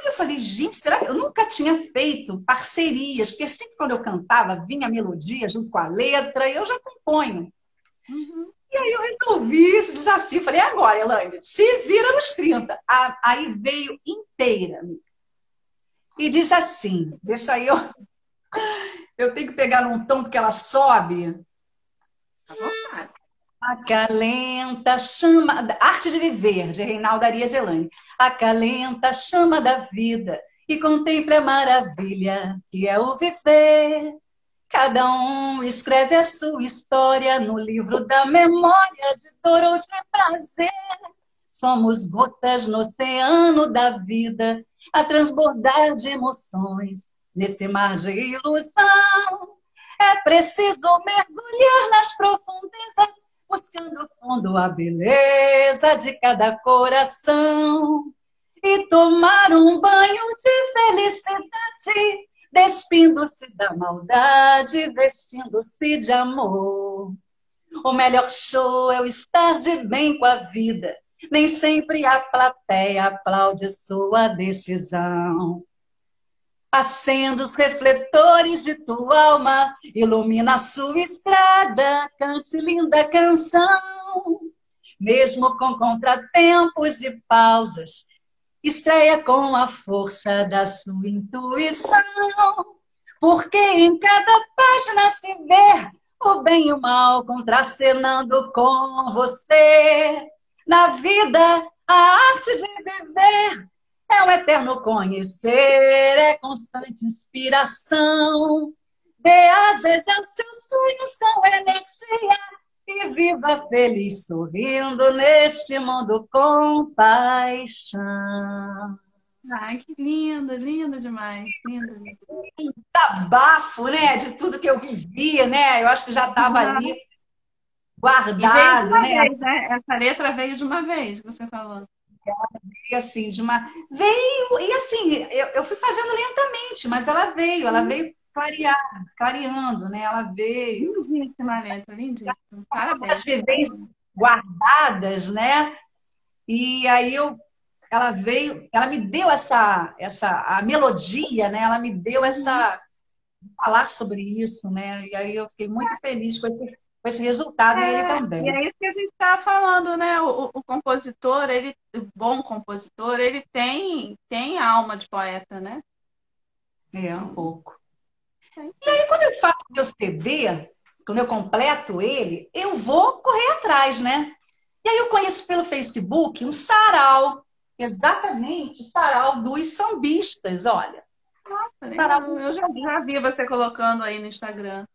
Aí eu falei, gente, será que eu nunca tinha feito parcerias? Porque sempre quando eu cantava, vinha a melodia junto com a letra, e eu já componho. Uhum. E aí eu resolvi esse desafio. Falei, agora, Elaine, se vira nos 30. Aí veio inteira. E diz assim, deixa eu... Eu tenho que pegar num tom porque ela sobe. Tá vontade. Acalenta, chama. Arte de Viver, de Reinaldo Arias Elane. Acalenta a chama da vida e contemple a maravilha que é o viver. Cada um escreve a sua história no livro da memória de dor ou de prazer. Somos gotas no oceano da vida a transbordar de emoções nesse mar de ilusão. É preciso mergulhar nas profundezas fundo a beleza de cada coração e tomar um banho de felicidade, despindo-se da maldade, vestindo-se de amor. O melhor show é o estar de bem com a vida. Nem sempre a plateia aplaude sua decisão. Acenda os refletores de tua alma, ilumina a sua estrada, cante linda canção. mesmo com contratempos e pausas. Estreia com a força da sua intuição, porque em cada página se vê o bem e o mal contracenando com você. Na vida, a arte de viver é um eterno conhecer, é constante inspiração. Dê asas aos seus sonhos com energia e viva feliz, sorrindo neste mundo com paixão. Ai, que lindo, lindo demais, lindo. Bafo, né, de tudo que eu vivia, né? Eu acho que já estava ali guardado, né? Vez, né? Essa letra veio de uma vez, você falou. Veio assim, de uma. Veio, e assim, eu, eu fui fazendo lentamente, mas ela veio, ela veio clarear, clareando, né? Ela veio. Lindíssima letra, lindíssima. Parabéns. As vivências guardadas, né? E aí eu ela veio, ela me deu essa, essa a melodia, né? Ela me deu essa falar sobre isso, né? E aí eu fiquei muito feliz com esse, com esse resultado é, ele também. E é isso que a gente está falando, né? O, o, compositor, ele, o bom compositor, ele tem tem alma de poeta, né? É um pouco. É. E aí quando eu faço meu CD, quando eu completo ele, eu vou correr atrás, né? E aí eu conheço pelo Facebook um sarau exatamente sarau dos sambistas, olha. Nossa, sarau eu já, já vi você colocando aí no Instagram.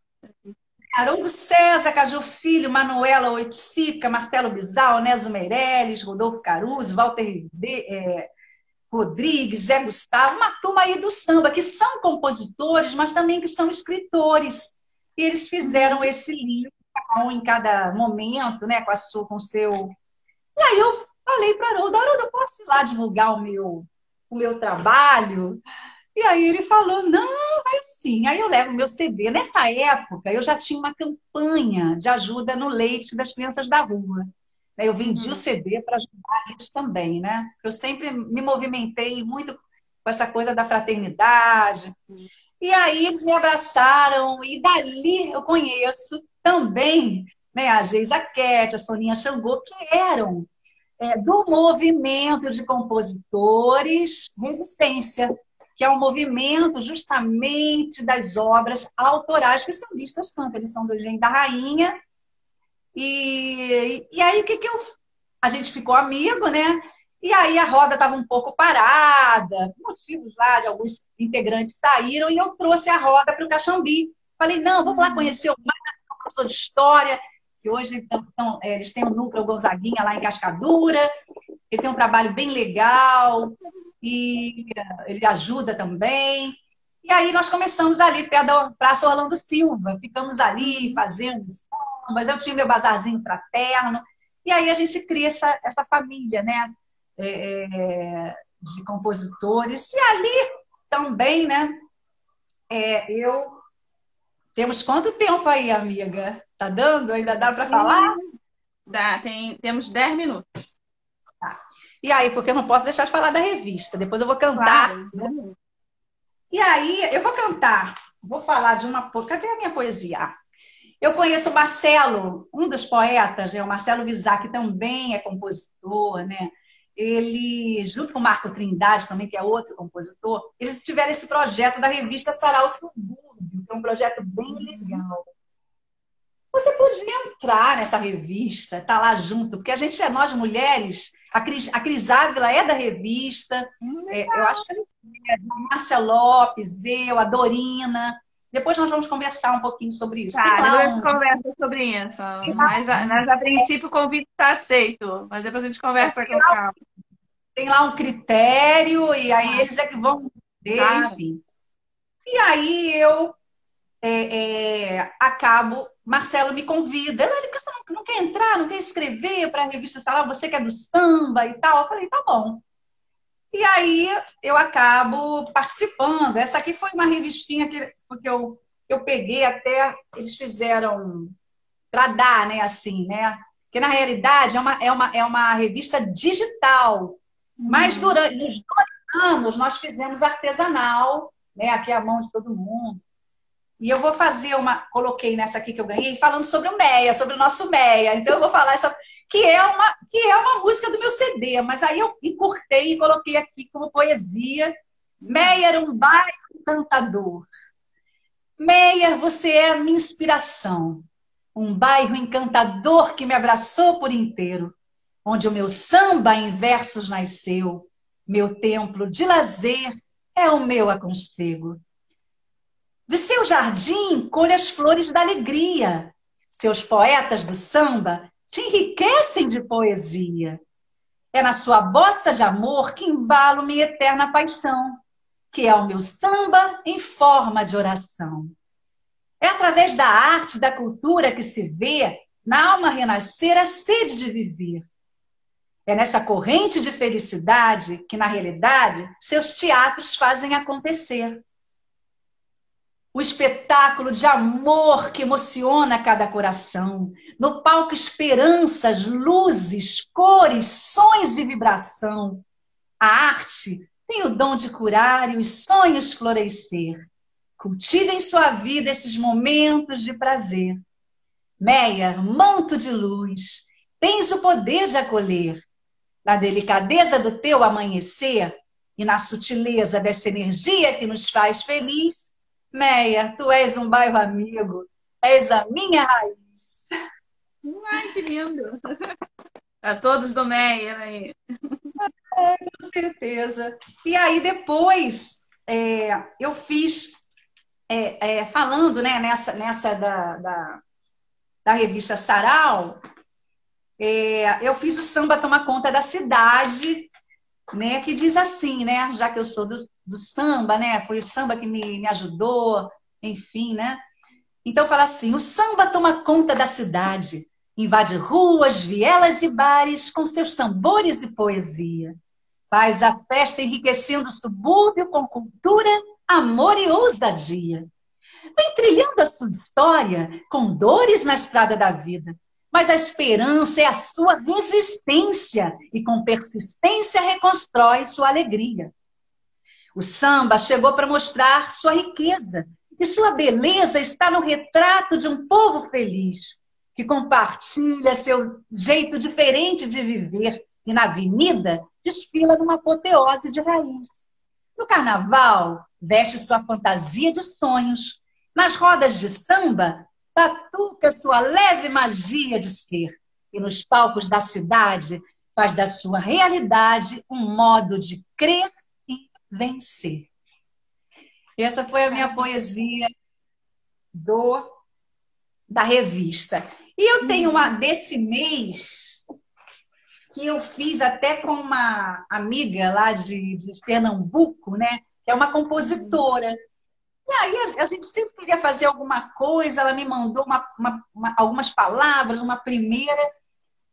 Haroldo César, Caju Filho, Manuela Oiticica, Marcelo Bizal, Nézio Meirelles, Rodolfo Caruso, Walter é, Rodrigues, Zé Gustavo, uma turma aí do samba, que são compositores, mas também que são escritores. E eles fizeram esse livro, um em cada momento, né, com, a sua, com o seu... E aí eu Falei para Haroldo, Haroldo, eu posso ir lá divulgar o meu, o meu trabalho? E aí ele falou, não, vai sim. Aí eu levo o meu CD. Nessa época, eu já tinha uma campanha de ajuda no leite das crianças da rua. Eu vendi uhum. o CD para ajudar isso também, né? Eu sempre me movimentei muito com essa coisa da fraternidade. Uhum. E aí eles me abraçaram, e dali eu conheço também né, a Geisa Cat, a Soninha Xangô, que eram é, do movimento de compositores Resistência, que é um movimento justamente das obras autorais que são vistas tanto, eles são do Engenho da Rainha. E, e aí o que, que eu. A gente ficou amigo, né? E aí a roda estava um pouco parada, motivos lá de alguns integrantes saíram e eu trouxe a roda para o Caxambi. Falei, não, vamos lá conhecer o mar, professor de história que hoje então, então, é, eles têm um núcleo Gonzaguinha lá em Cascadura, ele tem um trabalho bem legal e ele ajuda também. E aí nós começamos ali perto da Praça Orlando Silva, ficamos ali fazendo sambas, eu tinha meu bazarzinho fraterno, e aí a gente cria essa, essa família, né, é, é de compositores. E ali também, né, é, eu... Temos quanto tempo aí, amiga? Tá dando? Ainda dá para falar? Dá, tem, temos 10 minutos. Tá. E aí, porque eu não posso deixar de falar da revista. Depois eu vou cantar. Claro. E aí, eu vou cantar. Vou falar de uma. Cadê a minha poesia? Eu conheço o Marcelo, um dos poetas, é o Marcelo Vizar, que também é compositor, né? Ele, junto com o Marco Trindade, também, que é outro compositor, eles tiveram esse projeto da revista Sarau Subúrbio, que é um projeto bem legal. Você podia entrar nessa revista, estar tá lá junto, porque a gente é nós mulheres, a Cris, a Cris Ávila é da revista, hum, é, eu acho que é a Márcia Lopes, eu, a Dorina. Depois nós vamos conversar um pouquinho sobre isso. Tá, depois a gente conversa sobre isso. Mas, mas a princípio o convite está aceito, mas depois a gente conversa com calma. Tem lá um critério, e aí eles é que vão ver, enfim. E aí eu é, é, acabo, Marcelo me convida, ele, você não, não quer entrar, não quer escrever para a revista Salão, você que é do samba e tal? Eu falei, tá bom. E aí eu acabo participando. Essa aqui foi uma revistinha que porque eu, eu peguei até, eles fizeram para dar, né, assim, né? Porque na realidade é uma, é uma, é uma revista digital. Uhum. Mas durante os dois anos nós fizemos artesanal, né? Aqui é a mão de todo mundo. E eu vou fazer uma, coloquei nessa aqui que eu ganhei, falando sobre o MEIA, sobre o nosso MEIA. Então eu vou falar essa. que é uma que é uma música do meu CD, mas aí eu encurtei e coloquei aqui como poesia. Meyer, um bairro encantador. Meyer, você é a minha inspiração. Um bairro encantador que me abraçou por inteiro, onde o meu samba em versos nasceu. Meu templo de lazer é o meu aconchego. De seu jardim colhe as flores da alegria. Seus poetas do samba te enriquecem de poesia. É na sua bossa de amor que embalo minha eterna paixão, que é o meu samba em forma de oração. É através da arte, da cultura que se vê na alma renascer a sede de viver. É nessa corrente de felicidade que, na realidade, seus teatros fazem acontecer o espetáculo de amor que emociona cada coração. No palco, esperanças, luzes, cores, sons e vibração. A arte tem o dom de curar e os sonhos florescer. Cultive em sua vida esses momentos de prazer. Meia, manto de luz, tens o poder de acolher. Na delicadeza do teu amanhecer e na sutileza dessa energia que nos faz feliz, Meia, tu és um bairro amigo, és a minha raiz. Ai, que lindo! A todos do Meia aí. É, com certeza. E aí depois é, eu fiz, é, é, falando né, nessa, nessa da, da, da revista Sarau, é, eu fiz o samba tomar conta da cidade, né, que diz assim, né, já que eu sou do, do samba, né? Foi o samba que me, me ajudou, enfim, né? Então fala assim: o samba toma conta da cidade, invade ruas, vielas e bares com seus tambores e poesia. Faz a festa enriquecendo o subúrbio com cultura, amor e ousadia. Vem trilhando a sua história com dores na estrada da vida, mas a esperança é a sua resistência e com persistência reconstrói sua alegria. O samba chegou para mostrar sua riqueza e sua beleza está no retrato de um povo feliz que compartilha seu jeito diferente de viver e na avenida desfila numa apoteose de raiz. No carnaval, veste sua fantasia de sonhos. Nas rodas de samba, batuca sua leve magia de ser. E nos palcos da cidade, faz da sua realidade um modo de crer vencer. Essa foi a minha poesia do da revista. E eu tenho uma desse mês que eu fiz até com uma amiga lá de, de Pernambuco, né? Que é uma compositora. E aí a, a, gente sempre queria fazer alguma coisa, ela me mandou uma, uma, uma, algumas palavras, uma primeira,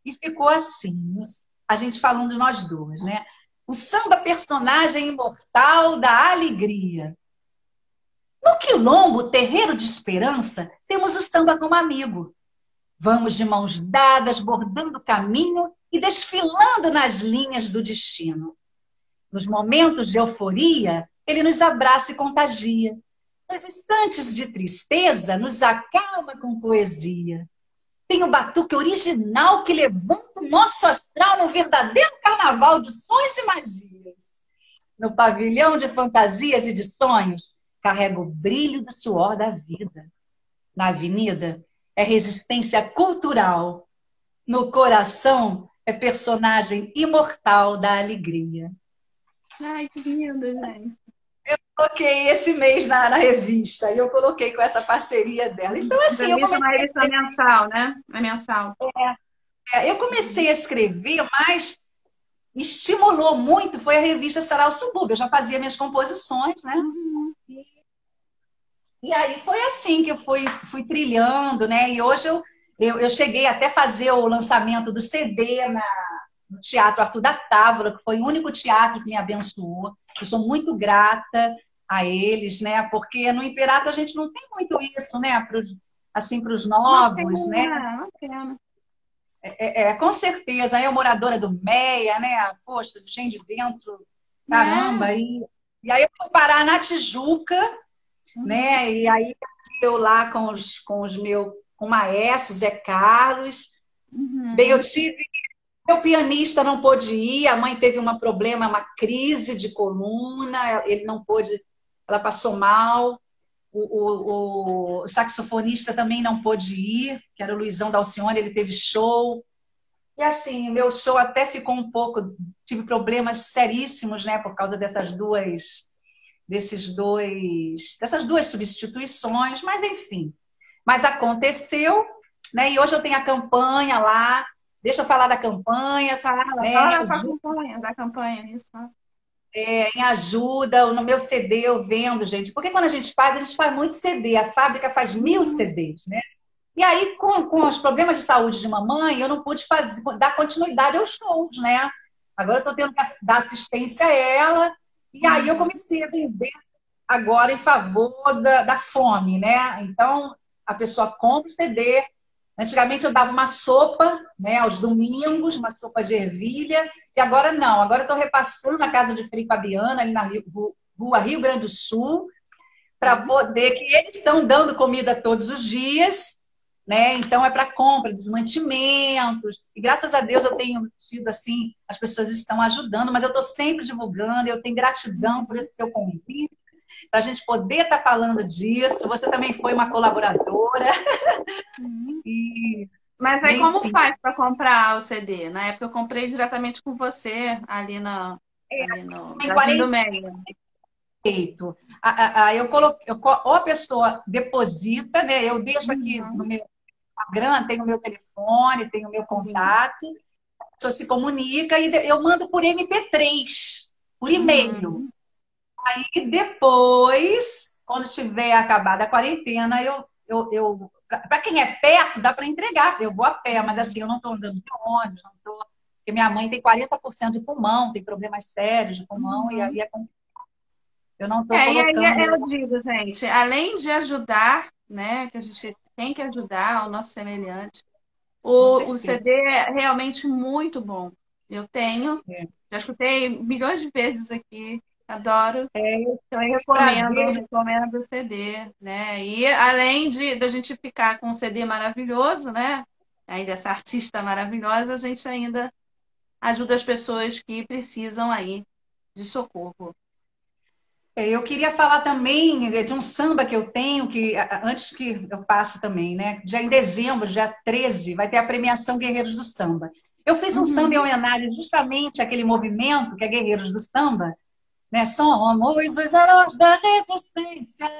e ficou assim, a gente falando de nós duas, né? O samba personagem imortal da alegria. No quilombo, terreiro de esperança, temos o samba como amigo. Vamos de mãos dadas, bordando o caminho e desfilando nas linhas do destino. Nos momentos de euforia, ele nos abraça e contagia. Nos instantes de tristeza, nos acalma com poesia. Tem o batuque original que levanta o nosso astral no verdadeiro carnaval de sonhos e magias. No pavilhão de fantasias e de sonhos, carrega o brilho do suor da vida. Na avenida, é resistência cultural. No coração, é personagem imortal da alegria. Ai, que lindo, gente coloquei esse mês na, na, revista e eu coloquei com essa parceria dela. Então, assim. eu comecei... uma revista mensal, né? É mensal. É, é, eu comecei a escrever, mas estimulou muito foi a revista Sarau Subúrbio. Eu já fazia minhas composições, né? Uhum. E, e, aí foi assim que eu fui, fui trilhando, né? E hoje eu, eu, eu cheguei até fazer o lançamento do CD na, Teatro Arthur da Távola, que foi o único teatro que me abençoou. Eu sou muito grata a eles, né? Porque no Imperato a gente não tem muito isso, né? Pros, assim, para os novos, não né? Não tem. É, é, é, com certeza, eu moradora do Meia, né? Poxa, gente de dentro, caramba. É. E, e aí eu fui parar na Tijuca, uhum. né? E aí eu lá com os, com os meus, com o maestro Zé Carlos, Uhum. Bem, eu tive. Meu pianista não pôde ir, a mãe teve um problema, uma crise de coluna, ele não pôde, ela passou mal. O, o, o saxofonista também não pôde ir, que era o Luizão Dalcione, ele teve show. E assim, meu show até ficou um pouco, tive problemas seríssimos, né, por causa dessas duas desses dois dessas duas substituições, mas enfim. Mas aconteceu, né? E hoje eu tenho a campanha lá. Deixa eu falar da campanha. Fala, né? fala da sua campanha, da campanha, isso. É, em ajuda, no meu CD eu vendo, gente. Porque quando a gente faz, a gente faz muito CD. A fábrica faz mil uhum. CDs, né? E aí, com, com os problemas de saúde de mamãe, eu não pude fazer, dar continuidade aos shows, né? Agora eu estou tendo que dar assistência a ela. E aí eu comecei a vender agora em favor da, da fome, né? Então, a pessoa compra o CD. Antigamente eu dava uma sopa, né, aos domingos, uma sopa de ervilha, e agora não. Agora estou repassando a casa de Frei Fabiana, ali na rua Rio Grande do Sul, para poder, que eles estão dando comida todos os dias, né? Então é para compra dos mantimentos. E graças a Deus eu tenho tido assim, as pessoas estão ajudando, mas eu estou sempre divulgando, eu tenho gratidão por esse teu convite, para a gente poder estar tá falando disso. Você também foi uma colaboradora. E, mas aí como faz para comprar o CD? Na época eu comprei diretamente com você ali, na, é, ali no, no meio. Feito. Eu coloco, eu, ou a pessoa deposita, né? Eu deixo aqui uhum. no meu Instagram, tem o meu telefone, tem o meu contato. A pessoa se comunica e eu mando por MP3, por e-mail. Uhum. Aí depois, quando tiver acabada a quarentena, eu, eu, eu para quem é perto, dá para entregar. Eu vou a pé, mas assim, eu não estou andando de ônibus, não porque minha mãe tem 40% de pulmão, tem problemas sérios de pulmão, uhum. e aí é Eu não estou é, colocando... E aí eu digo, gente, além de ajudar, né, que a gente tem que ajudar o nosso semelhante. O, o CD é realmente muito bom. Eu tenho, é. já escutei milhões de vezes aqui, adoro. É, então eu recomendo, prazer. recomendo o CD, né? E além de da gente ficar com um CD maravilhoso, né? Ainda essa artista maravilhosa, a gente ainda ajuda as pessoas que precisam aí de socorro. É, eu queria falar também de um samba que eu tenho, que antes que eu passe também, né? Já em dezembro, dia 13, vai ter a premiação Guerreiros do Samba. Eu fiz um uhum. samba em homenagem justamente àquele movimento que é Guerreiros do Samba, né? Somos os heróis da resistência.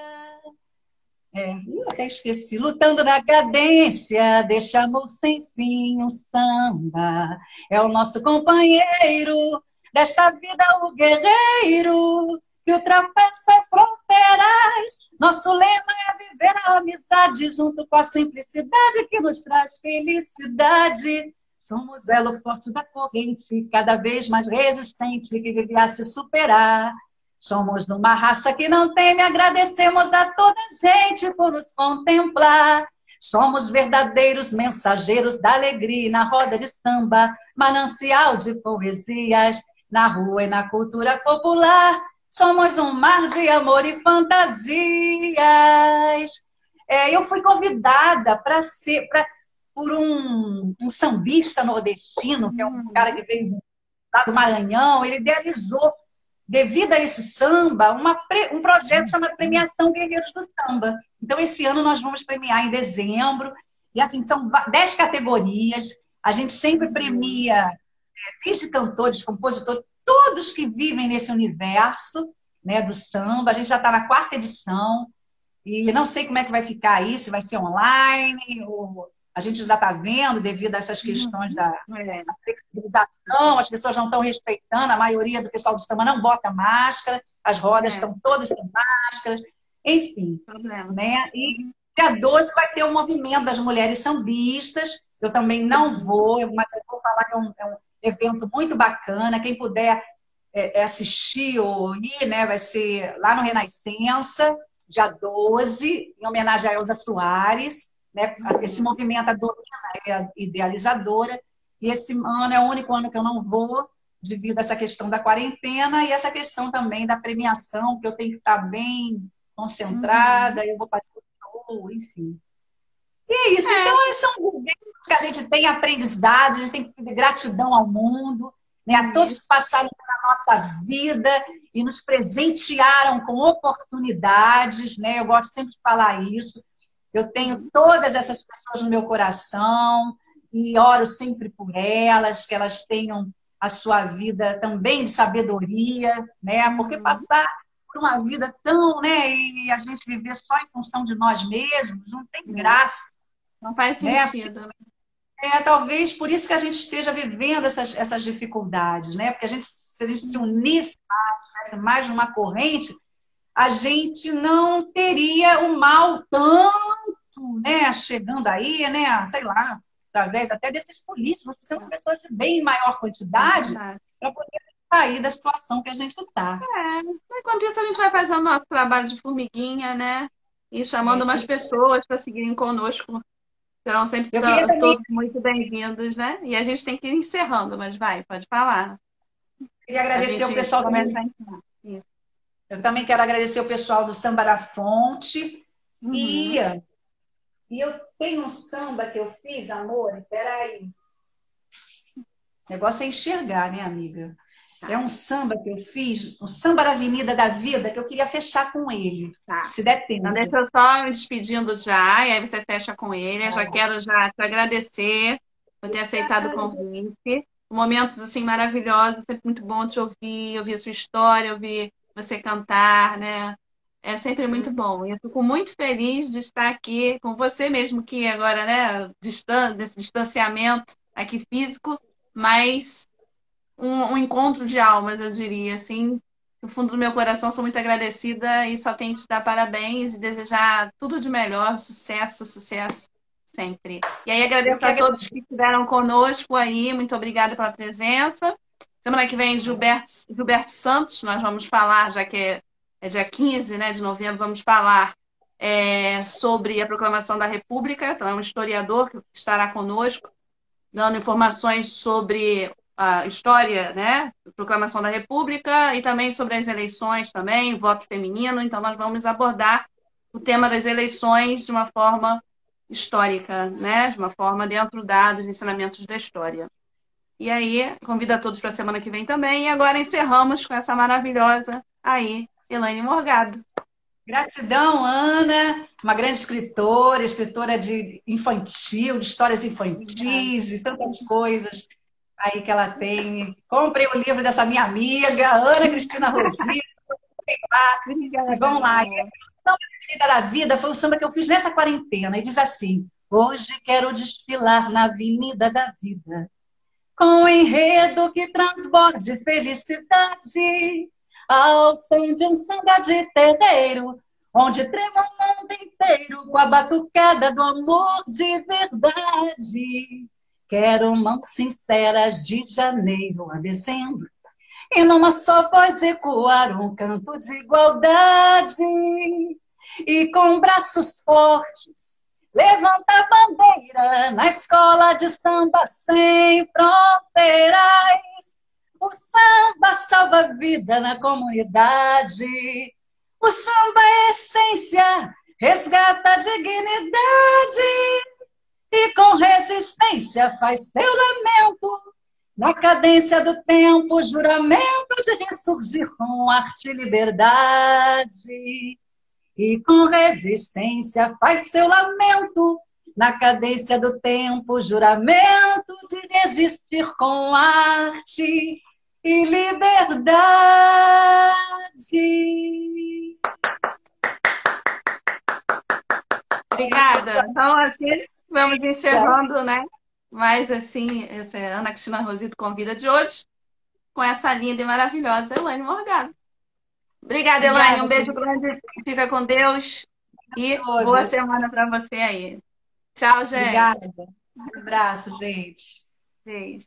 É, eu até esqueci. Lutando na cadência, deixa amor sem fim, um samba. É o nosso companheiro, desta vida o guerreiro que ultrapassa fronteiras. Nosso lema é viver a amizade junto com a simplicidade que nos traz felicidade. Somos elo forte da corrente, cada vez mais resistente, que vive a se superar. Somos uma raça que não teme, agradecemos a toda gente por nos contemplar. Somos verdadeiros mensageiros da alegria na roda de samba, manancial de poesias, na rua e na cultura popular. Somos um mar de amor e fantasias. É, eu fui convidada para ser pra, por um, um, sambista nordestino, que é um hum. cara que veio lá do Maranhão, ele idealizou, devido a esse samba, uma, um projeto chamado Premiação Guerreiros do Samba. Então, esse ano nós vamos premiar em dezembro, e assim, são dez categorias. A gente sempre premia é, desde cantores, compositores, todos que vivem nesse universo né, do samba. A gente já está na quarta edição e não sei como é que vai ficar aí, se vai ser online, ou a gente já está vendo devido a essas questões da, é. da, flexibilização, as pessoas não estão respeitando, a maioria do pessoal do samba não bota máscara, as rodas é. estão todas sem máscara, enfim. Problema. Né? E dia 12 vai ter o um movimento das mulheres sambistas, eu também não vou, mas eu vou falar que é um, é um evento muito bacana. Quem puder é, é, assistir ou ir, né, vai ser lá no Renascença, dia 12, em homenagem a Elza Soares. Né? Esse movimento, a Dorina é idealizadora. E esse ano é o único ano que eu não vou, devido a essa questão da quarentena e essa questão também da premiação, que eu tenho que estar bem concentrada, uhum. eu vou passar o show, enfim. E é isso. É. Então, são momentos que a gente tem aprendizado, a gente tem que ter gratidão ao mundo, né? a todos que passaram pela nossa vida e nos presentearam com oportunidades. Né? Eu gosto sempre de falar isso. Eu tenho todas essas pessoas no meu coração e oro sempre por elas, que elas tenham a sua vida também de sabedoria, né? Porque uhum. passar por uma vida tão, né, e a gente viver só em função de nós mesmos, não tem uhum. graça. Não faz né? sentido. Né? É, talvez por isso que a gente esteja vivendo essas, essas dificuldades, né? Porque a gente, se a gente se unisse mais, mais de uma corrente, a gente não teria o mal tanto, né, chegando aí, né, sei lá, através até desses políticos, nós precisamos de pessoas de bem maior quantidade é para poder sair da situação que a gente está. É, enquanto isso a gente vai fazendo nosso trabalho de formiguinha, né, e chamando é, mais pessoas para seguirem conosco. Serão sempre também... todos muito bem-vindos, né? E a gente tem que ir encerrando, mas vai, pode falar. Queria agradecer o pessoal do Isso. Eu também quero agradecer o pessoal do Samba da Fonte. Uhum. E, e eu tenho um samba que eu fiz, amor, peraí. O negócio é enxergar, né, amiga? Tá. É um samba que eu fiz, um samba da Avenida da Vida, que eu queria fechar com ele, tá. se der tempo. Então, deixa eu só me despedindo já, e aí você fecha com ele. Eu já quero já te agradecer por ter aceitado o convite. Momentos, assim, maravilhosos, sempre muito bom te ouvir, ouvir sua história, ouvir você cantar, né? É sempre muito bom. Eu fico muito feliz de estar aqui com você mesmo, que agora, né, distan desse distanciamento aqui físico, mas um, um, encontro de almas, eu diria, assim. No fundo do meu coração, sou muito agradecida e só tenho que te dar parabéns e desejar tudo de melhor, sucesso, sucesso sempre. E aí agradeço a todos que estiveram conosco aí, muito obrigada pela presença. Semana que vem, Gilberto, Gilberto Santos, nós vamos falar, já que é, dia 15 né, de novembro, vamos falar é, sobre a proclamação da República. Então, é um historiador que estará conosco, dando informações sobre a história, né, proclamação da República e também sobre as eleições também, voto feminino. Então, nós vamos abordar o tema das eleições de uma forma histórica, né, de uma forma dentro da, dos ensinamentos da história. E aí, convido a todos para a semana que vem também. E agora encerramos com essa maravilhosa aí, Elaine Morgado. Gratidão, Ana, uma grande escritora, escritora de infantil, de histórias infantis e tantas coisas aí que ela tem. Comprei o livro dessa minha amiga, Ana Cristina Rosito. Vamos lá. A da Vida foi o samba que eu fiz nessa quarentena e diz assim: Hoje quero desfilar na Avenida da Vida com um enredo que transborde felicidade, ao som de um samba de terreiro, onde trema o mundo inteiro com a batucada do amor de verdade. Quero mãos sinceras de janeiro a dezembro, e numa só voz ecoar um canto de igualdade, e com braços fortes Levanta a bandeira na escola de samba sem fronteiras. O samba salva vida na comunidade. O samba é essência, resgata a dignidade. E com resistência faz seu lamento. Na cadência do tempo, juramento de ressurgir com arte e liberdade e com resistência faz seu lamento na cadência do tempo, juramento de resistir com arte e liberdade. Obrigada. Então, assim, vamos encerrando, né? Mas, assim, essa é Ana Cristina Rosito convida de hoje, com essa linda e maravilhosa Elaine Morgado. Obrigada, Elaine. Um beijo grande. Fica com Deus. E boa semana para você aí. Tchau, gente. Obrigada. Um abraço, gente. Beijo.